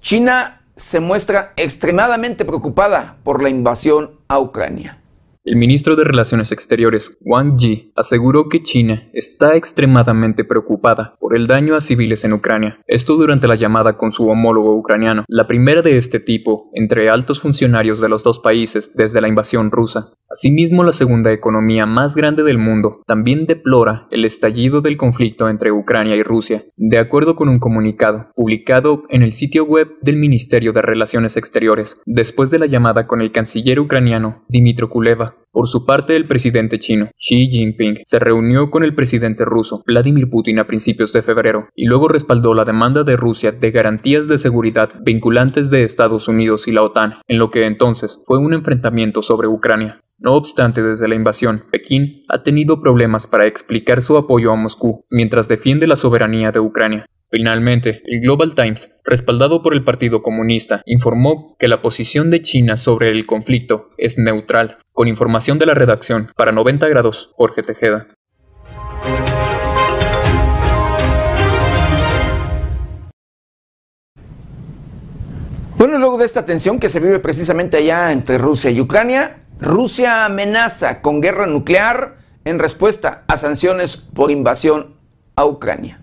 China se muestra extremadamente preocupada por la invasión a Ucrania. El ministro de Relaciones Exteriores, Wang Yi, aseguró que China está extremadamente preocupada por el daño a civiles en Ucrania. Esto durante la llamada con su homólogo ucraniano, la primera de este tipo entre altos funcionarios de los dos países desde la invasión rusa. Asimismo, la segunda economía más grande del mundo también deplora el estallido del conflicto entre Ucrania y Rusia, de acuerdo con un comunicado publicado en el sitio web del Ministerio de Relaciones Exteriores, después de la llamada con el canciller ucraniano Dmitry Kuleva. Por su parte, el presidente chino, Xi Jinping, se reunió con el presidente ruso, Vladimir Putin, a principios de febrero, y luego respaldó la demanda de Rusia de garantías de seguridad vinculantes de Estados Unidos y la OTAN, en lo que entonces fue un enfrentamiento sobre Ucrania. No obstante, desde la invasión, Pekín ha tenido problemas para explicar su apoyo a Moscú mientras defiende la soberanía de Ucrania. Finalmente, el Global Times, respaldado por el Partido Comunista, informó que la posición de China sobre el conflicto es neutral. Con información de la redacción, para 90 grados, Jorge Tejeda. Bueno, luego de esta tensión que se vive precisamente allá entre Rusia y Ucrania, Rusia amenaza con guerra nuclear en respuesta a sanciones por invasión a Ucrania.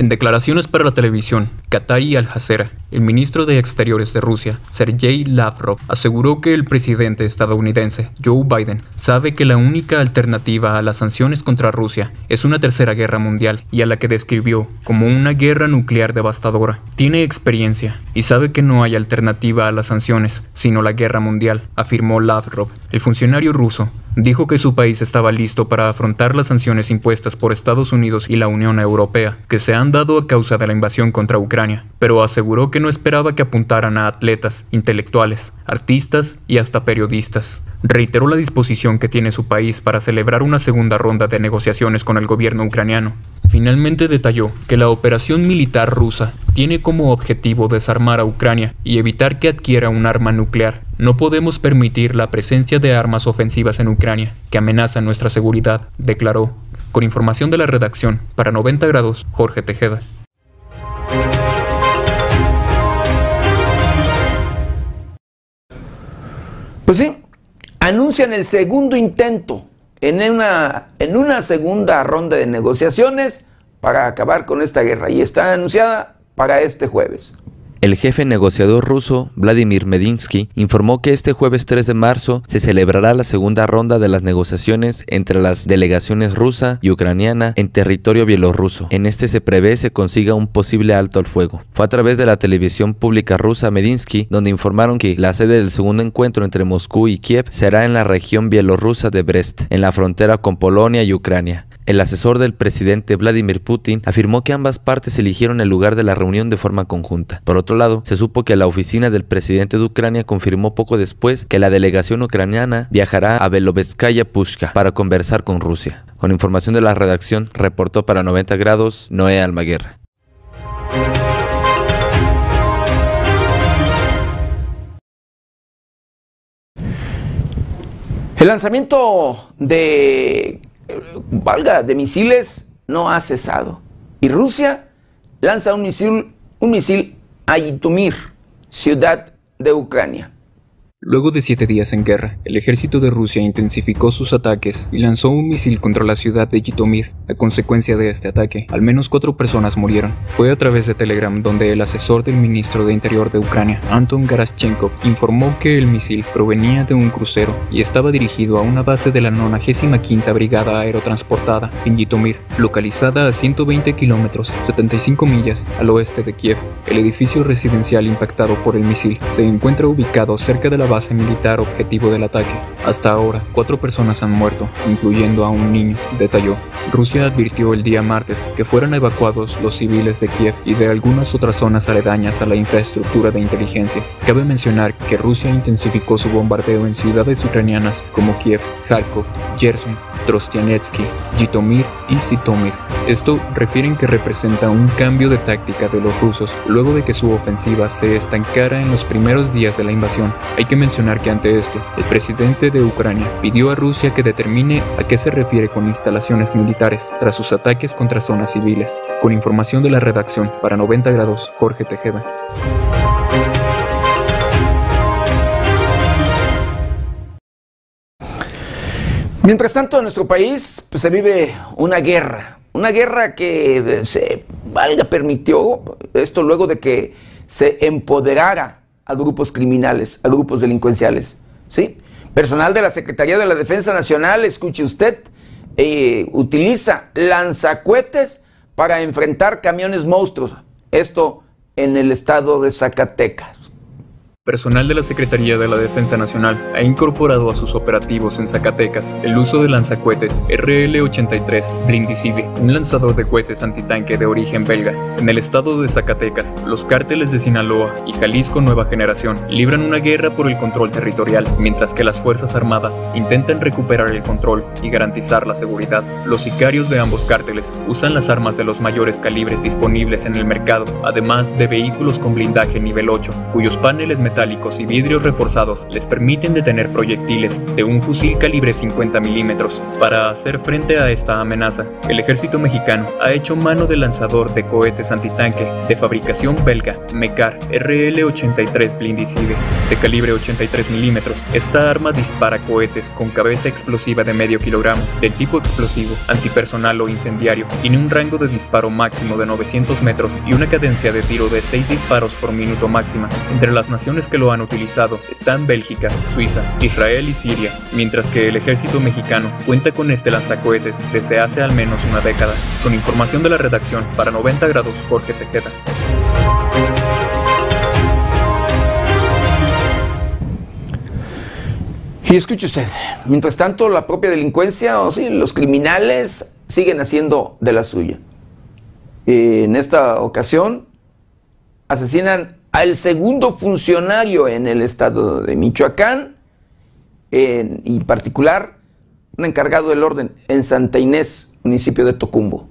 En declaraciones para la televisión, Katay Al-Jazeera, el ministro de Exteriores de Rusia, Sergei Lavrov, aseguró que el presidente estadounidense, Joe Biden, sabe que la única alternativa a las sanciones contra Rusia es una tercera guerra mundial y a la que describió como una guerra nuclear devastadora. Tiene experiencia y sabe que no hay alternativa a las sanciones, sino la guerra mundial, afirmó Lavrov. El funcionario ruso dijo que su país estaba listo para afrontar las sanciones impuestas por Estados Unidos y la Unión Europea, que se han dado a causa de la invasión contra Ucrania, pero aseguró que no esperaba que apuntaran a atletas, intelectuales, artistas y hasta periodistas. Reiteró la disposición que tiene su país para celebrar una segunda ronda de negociaciones con el gobierno ucraniano. Finalmente detalló que la operación militar rusa tiene como objetivo desarmar a Ucrania y evitar que adquiera un arma nuclear. No podemos permitir la presencia de armas ofensivas en Ucrania que amenazan nuestra seguridad, declaró. Con información de la redacción, para 90 grados, Jorge Tejeda. Pues sí, anuncian el segundo intento en una, en una segunda ronda de negociaciones para acabar con esta guerra y está anunciada para este jueves. El jefe negociador ruso, Vladimir Medinsky, informó que este jueves 3 de marzo se celebrará la segunda ronda de las negociaciones entre las delegaciones rusa y ucraniana en territorio bielorruso. En este se prevé se consiga un posible alto al fuego. Fue a través de la televisión pública rusa Medinsky donde informaron que la sede del segundo encuentro entre Moscú y Kiev será en la región bielorrusa de Brest, en la frontera con Polonia y Ucrania. El asesor del presidente Vladimir Putin afirmó que ambas partes eligieron el lugar de la reunión de forma conjunta. Por otro lado, se supo que la oficina del presidente de Ucrania confirmó poco después que la delegación ucraniana viajará a Beloveskaya Pushka para conversar con Rusia. Con información de la redacción, reportó para 90 grados Noé Almaguer. El lanzamiento de valga, de misiles no ha cesado. Y Rusia lanza un misil, un misil a Yitomir, ciudad de Ucrania. Luego de siete días en guerra, el ejército de Rusia intensificó sus ataques y lanzó un misil contra la ciudad de Yitomir. A consecuencia de este ataque, al menos cuatro personas murieron. Fue a través de Telegram donde el asesor del ministro de Interior de Ucrania, Anton Garaschenkov, informó que el misil provenía de un crucero y estaba dirigido a una base de la 95 Brigada Aerotransportada en Yitomir, localizada a 120 kilómetros, 75 millas al oeste de Kiev. El edificio residencial impactado por el misil se encuentra ubicado cerca de la base militar objetivo del ataque. Hasta ahora, cuatro personas han muerto, incluyendo a un niño, detalló. Rusia advirtió el día martes que fueran evacuados los civiles de Kiev y de algunas otras zonas aledañas a la infraestructura de inteligencia. Cabe mencionar que Rusia intensificó su bombardeo en ciudades ucranianas como Kiev, Kharkov, Gerson, Trostianetsky, Jitomir y Sitomir. Esto refieren que representa un cambio de táctica de los rusos luego de que su ofensiva se estancara en los primeros días de la invasión. Hay que mencionar que ante esto, el presidente de Ucrania pidió a Rusia que determine a qué se refiere con instalaciones militares tras sus ataques contra zonas civiles. Con información de la redacción para 90 grados, Jorge Tejeda. Mientras tanto, en nuestro país pues, se vive una guerra, una guerra que se valga permitió esto luego de que se empoderara a grupos criminales, a grupos delincuenciales, ¿sí? Personal de la Secretaría de la Defensa Nacional, escuche usted, eh, utiliza lanzacuetes para enfrentar camiones monstruos. Esto en el estado de Zacatecas. Personal de la Secretaría de la Defensa Nacional ha incorporado a sus operativos en Zacatecas el uso de lanzacuetes RL-83 Brindisivi, un lanzador de cohetes antitanque de origen belga. En el estado de Zacatecas, los cárteles de Sinaloa y Jalisco Nueva Generación libran una guerra por el control territorial, mientras que las Fuerzas Armadas intentan recuperar el control y garantizar la seguridad. Los sicarios de ambos cárteles usan las armas de los mayores calibres disponibles en el mercado, además de vehículos con blindaje nivel 8, cuyos paneles metálicos y vidrios reforzados les permiten detener proyectiles de un fusil calibre 50 milímetros. Para hacer frente a esta amenaza, el ejército mexicano ha hecho mano del lanzador de cohetes antitanque de fabricación belga MECAR RL-83 Blindicide de calibre 83 milímetros. Esta arma dispara cohetes con cabeza explosiva de medio kilogramo, del tipo explosivo, antipersonal o incendiario. Tiene un rango de disparo máximo de 900 metros y una cadencia de tiro de 6 disparos por minuto máxima. Entre las naciones que lo han utilizado están Bélgica, Suiza, Israel y Siria, mientras que el ejército mexicano cuenta con este lanzacohetes desde hace al menos una década. Con información de la redacción para 90 grados Jorge Tejeda. Y escuche usted, mientras tanto la propia delincuencia, o sí, los criminales siguen haciendo de la suya. En esta ocasión asesinan al segundo funcionario en el estado de Michoacán, en, en particular un encargado del orden en Santa Inés, municipio de Tocumbo.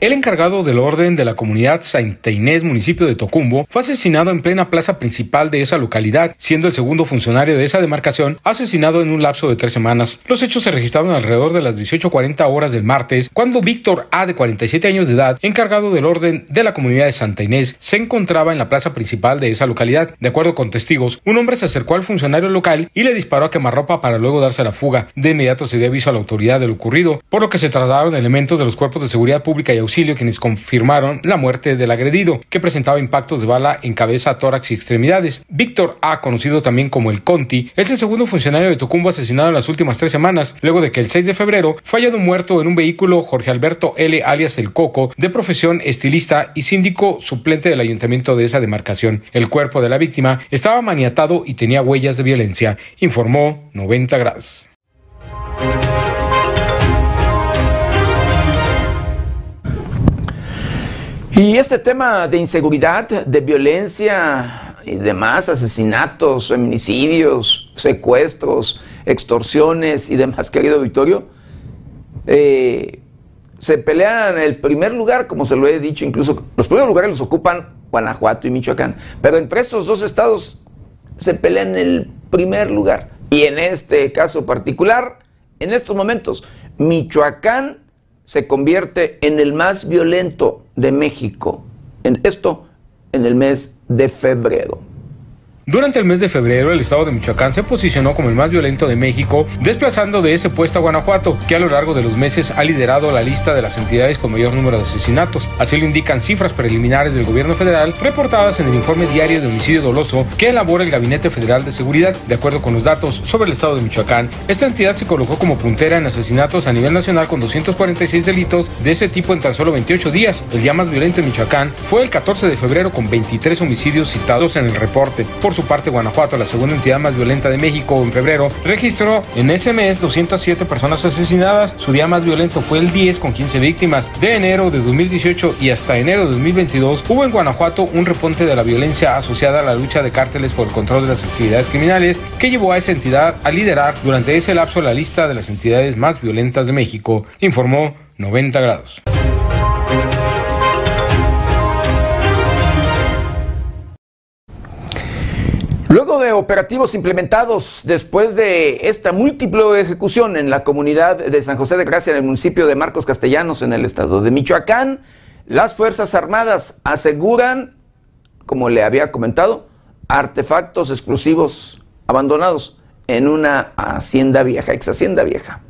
El encargado del orden de la comunidad Santa Inés, municipio de Tocumbo, fue asesinado en plena plaza principal de esa localidad, siendo el segundo funcionario de esa demarcación asesinado en un lapso de tres semanas. Los hechos se registraron alrededor de las 18.40 horas del martes, cuando Víctor A, de 47 años de edad, encargado del orden de la comunidad de Santa Inés, se encontraba en la plaza principal de esa localidad. De acuerdo con testigos, un hombre se acercó al funcionario local y le disparó a quemarropa para luego darse la fuga. De inmediato se dio aviso a la autoridad de lo ocurrido, por lo que se trasladaron elementos de los cuerpos de seguridad pública y auxilio quienes confirmaron la muerte del agredido, que presentaba impactos de bala en cabeza, tórax y extremidades. Víctor A, conocido también como el Conti, es el segundo funcionario de Tocumbo asesinado en las últimas tres semanas, luego de que el 6 de febrero fue hallado muerto en un vehículo Jorge Alberto L. alias El Coco, de profesión estilista y síndico suplente del ayuntamiento de esa demarcación. El cuerpo de la víctima estaba maniatado y tenía huellas de violencia, informó 90 grados. Y este tema de inseguridad, de violencia y demás, asesinatos, feminicidios, secuestros, extorsiones y demás, querido Victorio, eh, se pelean el primer lugar, como se lo he dicho, incluso los primeros lugares los ocupan Guanajuato y Michoacán, pero entre estos dos estados se pelean el primer lugar. Y en este caso particular, en estos momentos, Michoacán se convierte en el más violento de México. En esto en el mes de febrero. Durante el mes de febrero, el estado de Michoacán se posicionó como el más violento de México, desplazando de ese puesto a Guanajuato, que a lo largo de los meses ha liderado la lista de las entidades con mayor número de asesinatos. Así lo indican cifras preliminares del gobierno federal reportadas en el informe diario de homicidio doloso que elabora el Gabinete Federal de Seguridad. De acuerdo con los datos sobre el estado de Michoacán, esta entidad se colocó como puntera en asesinatos a nivel nacional con 246 delitos de ese tipo en tan solo 28 días. El día más violento en Michoacán fue el 14 de febrero con 23 homicidios citados en el reporte. Por su parte, Guanajuato, la segunda entidad más violenta de México en febrero, registró en ese mes 207 personas asesinadas. Su día más violento fue el 10 con 15 víctimas. De enero de 2018 y hasta enero de 2022 hubo en Guanajuato un repunte de la violencia asociada a la lucha de cárteles por el control de las actividades criminales que llevó a esa entidad a liderar durante ese lapso la lista de las entidades más violentas de México, informó 90 grados. Luego de operativos implementados después de esta múltiple ejecución en la comunidad de San José de Gracia, en el municipio de Marcos Castellanos, en el estado de Michoacán, las Fuerzas Armadas aseguran, como le había comentado, artefactos explosivos abandonados en una hacienda vieja, ex hacienda vieja.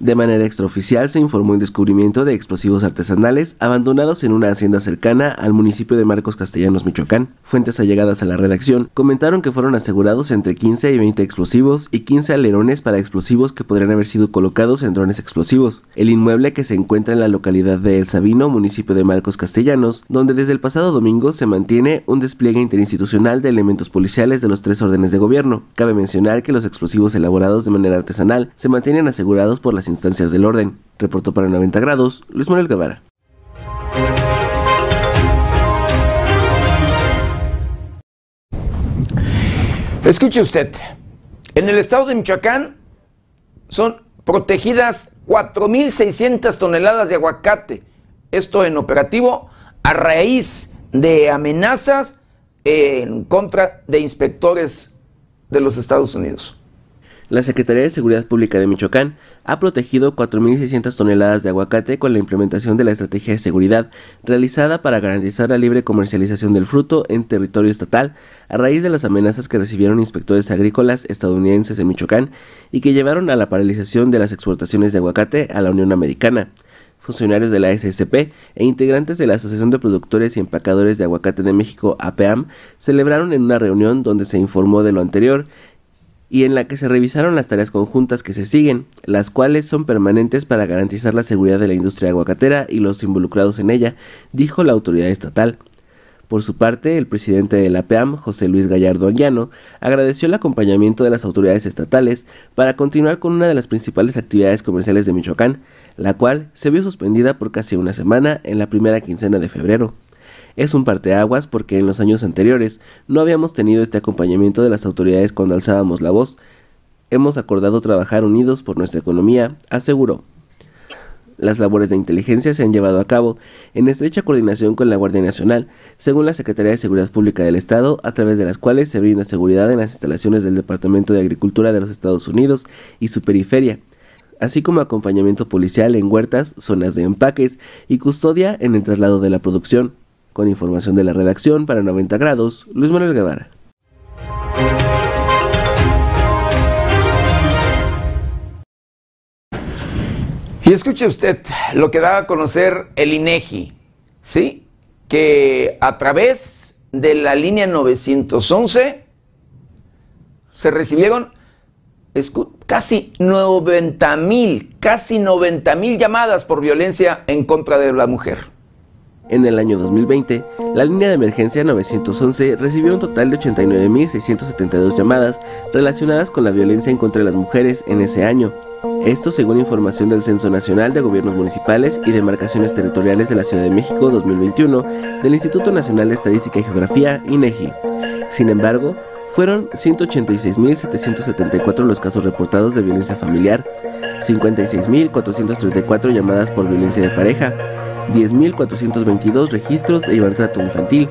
De manera extraoficial se informó el descubrimiento de explosivos artesanales abandonados en una hacienda cercana al municipio de Marcos Castellanos, Michoacán. Fuentes allegadas a la redacción comentaron que fueron asegurados entre 15 y 20 explosivos y 15 alerones para explosivos que podrían haber sido colocados en drones explosivos. El inmueble que se encuentra en la localidad de El Sabino, municipio de Marcos Castellanos, donde desde el pasado domingo se mantiene un despliegue interinstitucional de elementos policiales de los tres órdenes de gobierno. Cabe mencionar que los explosivos elaborados de manera artesanal se mantienen asegurados por las instancias del orden. Reportó para 90 grados Luis Manuel Guevara. Escuche usted, en el estado de Michoacán son protegidas 4.600 toneladas de aguacate. Esto en operativo a raíz de amenazas en contra de inspectores de los Estados Unidos. La Secretaría de Seguridad Pública de Michoacán ha protegido 4.600 toneladas de aguacate con la implementación de la estrategia de seguridad realizada para garantizar la libre comercialización del fruto en territorio estatal a raíz de las amenazas que recibieron inspectores agrícolas estadounidenses en Michoacán y que llevaron a la paralización de las exportaciones de aguacate a la Unión Americana. Funcionarios de la SSP e integrantes de la Asociación de Productores y Empacadores de Aguacate de México, APEAM, celebraron en una reunión donde se informó de lo anterior y en la que se revisaron las tareas conjuntas que se siguen, las cuales son permanentes para garantizar la seguridad de la industria aguacatera y los involucrados en ella, dijo la autoridad estatal. Por su parte, el presidente de la PEAM, José Luis Gallardo Llano, agradeció el acompañamiento de las autoridades estatales para continuar con una de las principales actividades comerciales de Michoacán, la cual se vio suspendida por casi una semana en la primera quincena de febrero. Es un parteaguas porque en los años anteriores no habíamos tenido este acompañamiento de las autoridades cuando alzábamos la voz. Hemos acordado trabajar unidos por nuestra economía, aseguró. Las labores de inteligencia se han llevado a cabo en estrecha coordinación con la Guardia Nacional, según la Secretaría de Seguridad Pública del Estado, a través de las cuales se brinda seguridad en las instalaciones del Departamento de Agricultura de los Estados Unidos y su periferia, así como acompañamiento policial en huertas, zonas de empaques y custodia en el traslado de la producción. Con información de la redacción para 90 grados, Luis Manuel Guevara. Y escuche usted lo que da a conocer el INEGI, ¿sí? Que a través de la línea 911 se recibieron casi 90 mil, casi 90 mil llamadas por violencia en contra de la mujer. En el año 2020, la línea de emergencia 911 recibió un total de 89.672 llamadas relacionadas con la violencia en contra de las mujeres en ese año. Esto según información del Censo Nacional de Gobiernos Municipales y Demarcaciones Territoriales de la Ciudad de México 2021 del Instituto Nacional de Estadística y Geografía, INEGI. Sin embargo, fueron 186.774 los casos reportados de violencia familiar, 56.434 llamadas por violencia de pareja, 10.422 registros de maltrato infantil.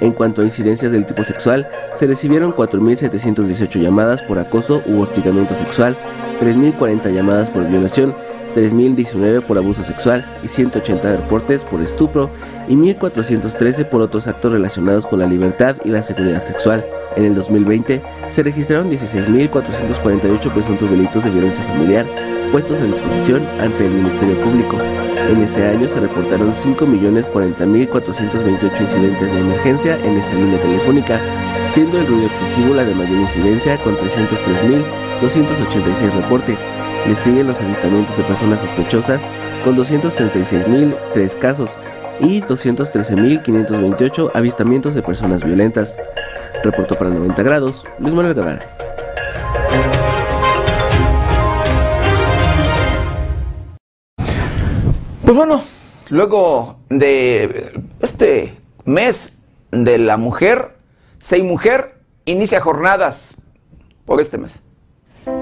En cuanto a incidencias del tipo sexual, se recibieron 4.718 llamadas por acoso u hostigamiento sexual, 3.040 llamadas por violación, 3.019 por abuso sexual y 180 reportes por estupro y 1.413 por otros actos relacionados con la libertad y la seguridad sexual. En el 2020 se registraron 16.448 presuntos delitos de violencia familiar puestos a disposición ante el Ministerio Público. En ese año se reportaron 5.040.428 incidentes de emergencia en esa línea telefónica, siendo el ruido excesivo la de mayor incidencia con 303.286 reportes. Le siguen los avistamientos de personas sospechosas con 236.003 casos y 213.528 avistamientos de personas violentas. Reportó para 90 grados Luis Manuel Guevara. Pues bueno, luego de este mes de la mujer, Sei Mujer inicia jornadas por este mes.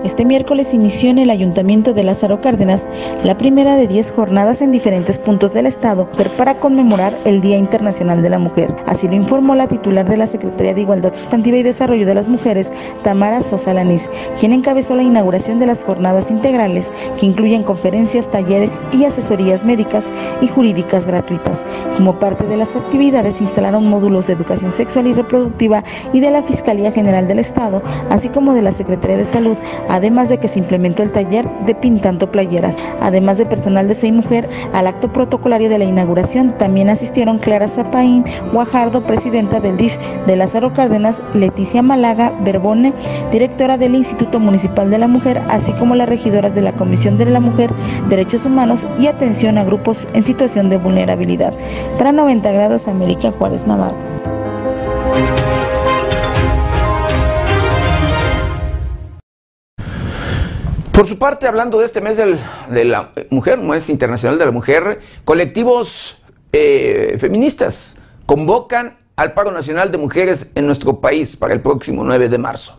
Este miércoles inició en el Ayuntamiento de Lázaro Cárdenas la primera de 10 jornadas en diferentes puntos del estado para conmemorar el Día Internacional de la Mujer. Así lo informó la titular de la Secretaría de Igualdad Sustantiva y Desarrollo de las Mujeres, Tamara Sosa Lanís, quien encabezó la inauguración de las jornadas integrales que incluyen conferencias, talleres y asesorías médicas y jurídicas gratuitas. Como parte de las actividades instalaron módulos de educación sexual y reproductiva y de la Fiscalía General del Estado, así como de la Secretaría de Salud además de que se implementó el taller de pintando playeras. Además de personal de Seis Mujer, al acto protocolario de la inauguración también asistieron Clara Zapaín Guajardo, presidenta del DIF de Lázaro Cárdenas, Leticia Malaga Berbone, directora del Instituto Municipal de la Mujer, así como las regidoras de la Comisión de la Mujer, Derechos Humanos y Atención a Grupos en Situación de Vulnerabilidad. Para 90 grados, América Juárez Navarro. Por su parte, hablando de este mes de la mujer, mes internacional de la mujer, colectivos eh, feministas convocan al paro nacional de mujeres en nuestro país para el próximo 9 de marzo.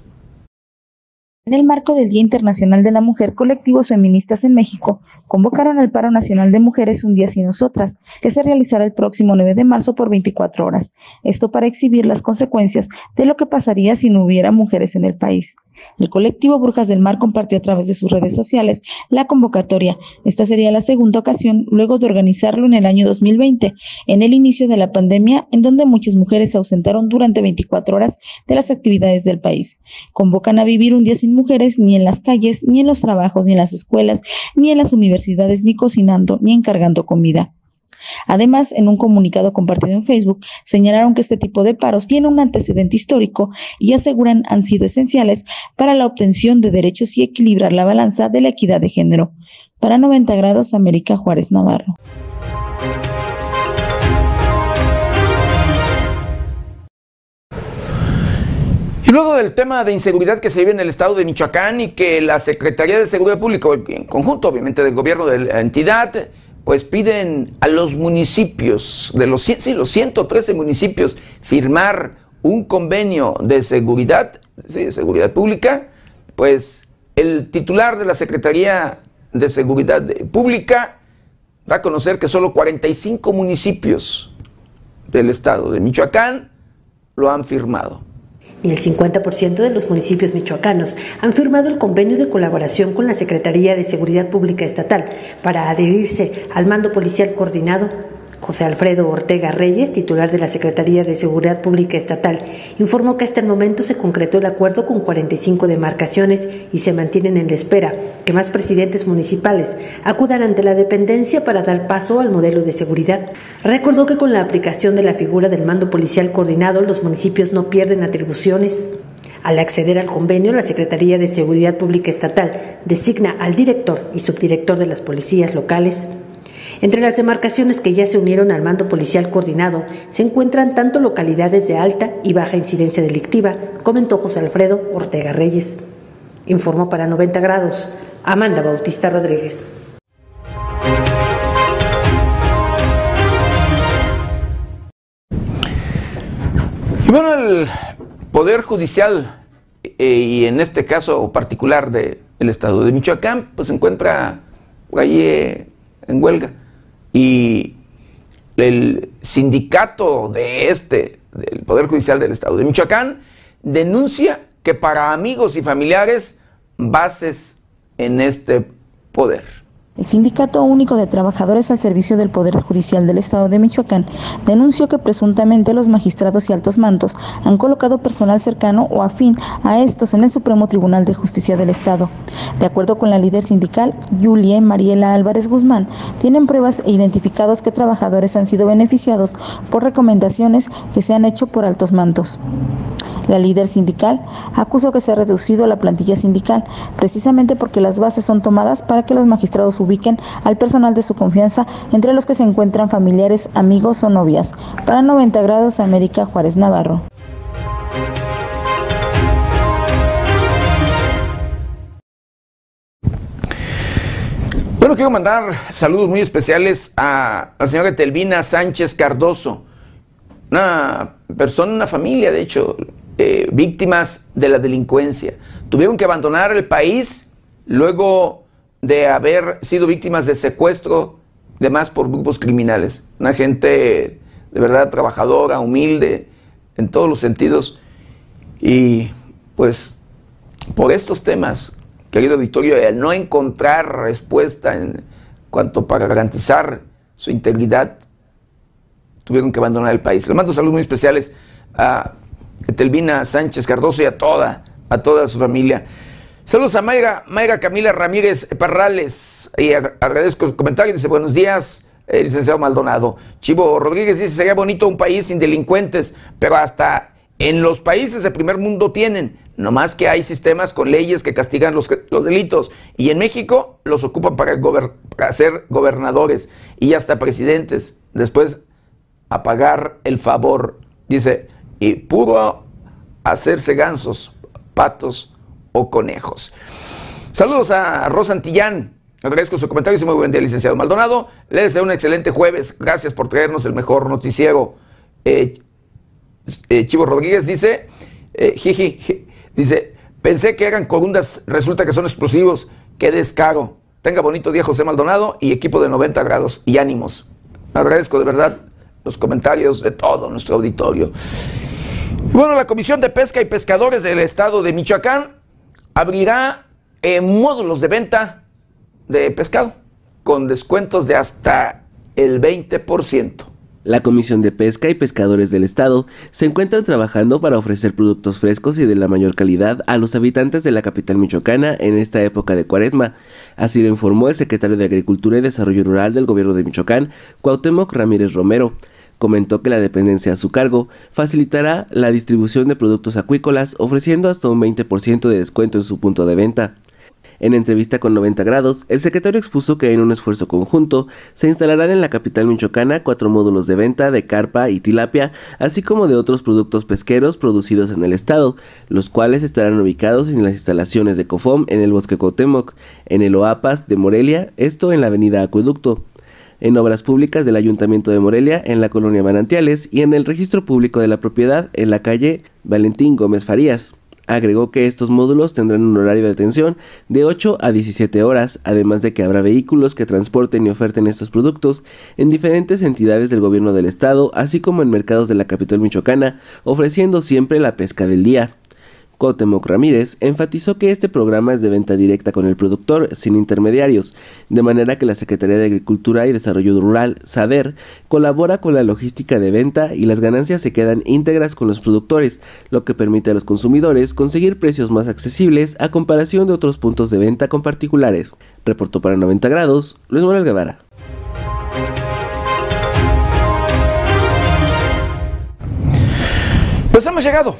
En el marco del Día Internacional de la Mujer, colectivos feministas en México convocaron al paro nacional de mujeres Un día sin nosotras, que se realizará el próximo 9 de marzo por 24 horas. Esto para exhibir las consecuencias de lo que pasaría si no hubiera mujeres en el país. El colectivo Brujas del Mar compartió a través de sus redes sociales la convocatoria. Esta sería la segunda ocasión luego de organizarlo en el año 2020, en el inicio de la pandemia, en donde muchas mujeres se ausentaron durante 24 horas de las actividades del país. Convocan a vivir un día sin mujeres ni en las calles, ni en los trabajos, ni en las escuelas, ni en las universidades, ni cocinando, ni encargando comida. Además, en un comunicado compartido en Facebook, señalaron que este tipo de paros tiene un antecedente histórico y aseguran han sido esenciales para la obtención de derechos y equilibrar la balanza de la equidad de género. Para 90 grados, América Juárez Navarro. Y luego del tema de inseguridad que se vive en el estado de Michoacán y que la Secretaría de Seguridad Pública, en conjunto obviamente del gobierno de la entidad, pues piden a los municipios, de los, sí, los 113 municipios, firmar un convenio de seguridad, sí, de seguridad pública, pues el titular de la Secretaría de Seguridad Pública da a conocer que solo 45 municipios del estado de Michoacán lo han firmado. Ni el 50% de los municipios michoacanos han firmado el convenio de colaboración con la Secretaría de Seguridad Pública Estatal para adherirse al mando policial coordinado José Alfredo Ortega Reyes, titular de la Secretaría de Seguridad Pública Estatal, informó que hasta el momento se concretó el acuerdo con 45 demarcaciones y se mantienen en la espera que más presidentes municipales acudan ante la dependencia para dar paso al modelo de seguridad. Recordó que con la aplicación de la figura del mando policial coordinado, los municipios no pierden atribuciones. Al acceder al convenio, la Secretaría de Seguridad Pública Estatal designa al director y subdirector de las policías locales entre las demarcaciones que ya se unieron al mando policial coordinado se encuentran tanto localidades de alta y baja incidencia delictiva, comentó José Alfredo Ortega Reyes. Informó para 90 grados Amanda Bautista Rodríguez. Bueno, el Poder Judicial, eh, y en este caso particular del Estado de Michoacán, pues se encuentra ahí eh, en huelga y el sindicato de este, del Poder Judicial del Estado de Michoacán, denuncia que para amigos y familiares, bases en este poder. El Sindicato Único de Trabajadores al Servicio del Poder Judicial del Estado de Michoacán denunció que presuntamente los magistrados y altos mandos han colocado personal cercano o afín a estos en el Supremo Tribunal de Justicia del Estado. De acuerdo con la líder sindical, Julie Mariela Álvarez Guzmán, tienen pruebas e identificados que trabajadores han sido beneficiados por recomendaciones que se han hecho por altos mandos. La líder sindical acusó que se ha reducido la plantilla sindical precisamente porque las bases son tomadas para que los magistrados ubiquen al personal de su confianza, entre los que se encuentran familiares, amigos o novias. Para 90 grados, América Juárez Navarro. Bueno, quiero mandar saludos muy especiales a la señora Telvina Sánchez Cardoso, una persona, una familia, de hecho, eh, víctimas de la delincuencia. Tuvieron que abandonar el país luego de haber sido víctimas de secuestro, demás por grupos criminales. Una gente de verdad trabajadora, humilde, en todos los sentidos. Y pues por estos temas, querido Victorio, el no encontrar respuesta en cuanto para garantizar su integridad, tuvieron que abandonar el país. Le mando saludos muy especiales a Telvina Sánchez Cardoso y a toda, a toda su familia. Saludos a Mayra, Mayra Camila Ramírez Parrales. Y agradezco el comentario. Dice, buenos días, el licenciado Maldonado. Chivo Rodríguez dice, sería bonito un país sin delincuentes, pero hasta en los países de primer mundo tienen. No más que hay sistemas con leyes que castigan los, delitos. Y en México los ocupan para, para ser gobernadores y hasta presidentes. Después a pagar el favor. Dice, y pudo hacerse gansos, patos o conejos. Saludos a Rosa Antillán. Agradezco su comentario y muy buen día, licenciado Maldonado. Le deseo un excelente jueves. Gracias por traernos el mejor noticiero. Eh, eh, Chivo Rodríguez dice, eh, jiji, dice, Pensé que eran corundas, resulta que son explosivos. Qué descaro. Tenga bonito día José Maldonado y equipo de 90 grados y ánimos. Agradezco de verdad los comentarios de todo nuestro auditorio. Bueno, la Comisión de Pesca y Pescadores del Estado de Michoacán abrirá eh, módulos de venta de pescado con descuentos de hasta el 20%. La Comisión de Pesca y Pescadores del Estado se encuentran trabajando para ofrecer productos frescos y de la mayor calidad a los habitantes de la capital michoacana en esta época de cuaresma. Así lo informó el secretario de Agricultura y Desarrollo Rural del Gobierno de Michoacán, Cuauhtémoc Ramírez Romero. Comentó que la dependencia a su cargo facilitará la distribución de productos acuícolas ofreciendo hasta un 20% de descuento en su punto de venta. En entrevista con 90 grados, el secretario expuso que en un esfuerzo conjunto se instalarán en la capital michoacana cuatro módulos de venta de carpa y tilapia, así como de otros productos pesqueros producidos en el estado, los cuales estarán ubicados en las instalaciones de COFOM en el Bosque Cotemoc, en el OAPAS de Morelia, esto en la avenida Acueducto en obras públicas del Ayuntamiento de Morelia, en la colonia Manantiales y en el registro público de la propiedad en la calle Valentín Gómez Farías. Agregó que estos módulos tendrán un horario de atención de 8 a 17 horas, además de que habrá vehículos que transporten y oferten estos productos en diferentes entidades del gobierno del estado, así como en mercados de la capital michoacana, ofreciendo siempre la pesca del día. Cotemoc Ramírez enfatizó que este programa es de venta directa con el productor, sin intermediarios, de manera que la Secretaría de Agricultura y Desarrollo Rural, SADER, colabora con la logística de venta y las ganancias se quedan íntegras con los productores, lo que permite a los consumidores conseguir precios más accesibles a comparación de otros puntos de venta con particulares. Reportó para 90 grados, Luis Manuel Guevara. Pues hemos llegado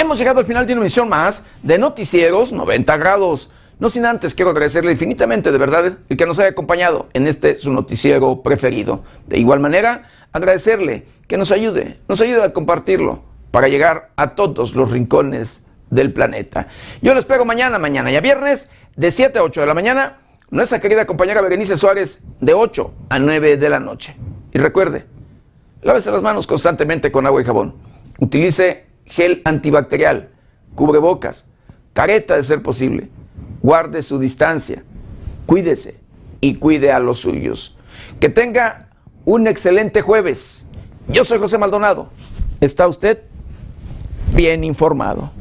Hemos llegado al final de una emisión más de Noticieros 90 grados. No sin antes quiero agradecerle infinitamente de verdad el que nos haya acompañado en este su noticiero preferido. De igual manera, agradecerle que nos ayude, nos ayude a compartirlo para llegar a todos los rincones del planeta. Yo lo espero mañana, mañana ya viernes, de 7 a 8 de la mañana, nuestra querida compañera Berenice Suárez, de 8 a 9 de la noche. Y recuerde, lávese las manos constantemente con agua y jabón. Utilice gel antibacterial, cubrebocas, careta de ser posible. Guarde su distancia, cuídese y cuide a los suyos. Que tenga un excelente jueves. Yo soy José Maldonado. ¿Está usted bien informado?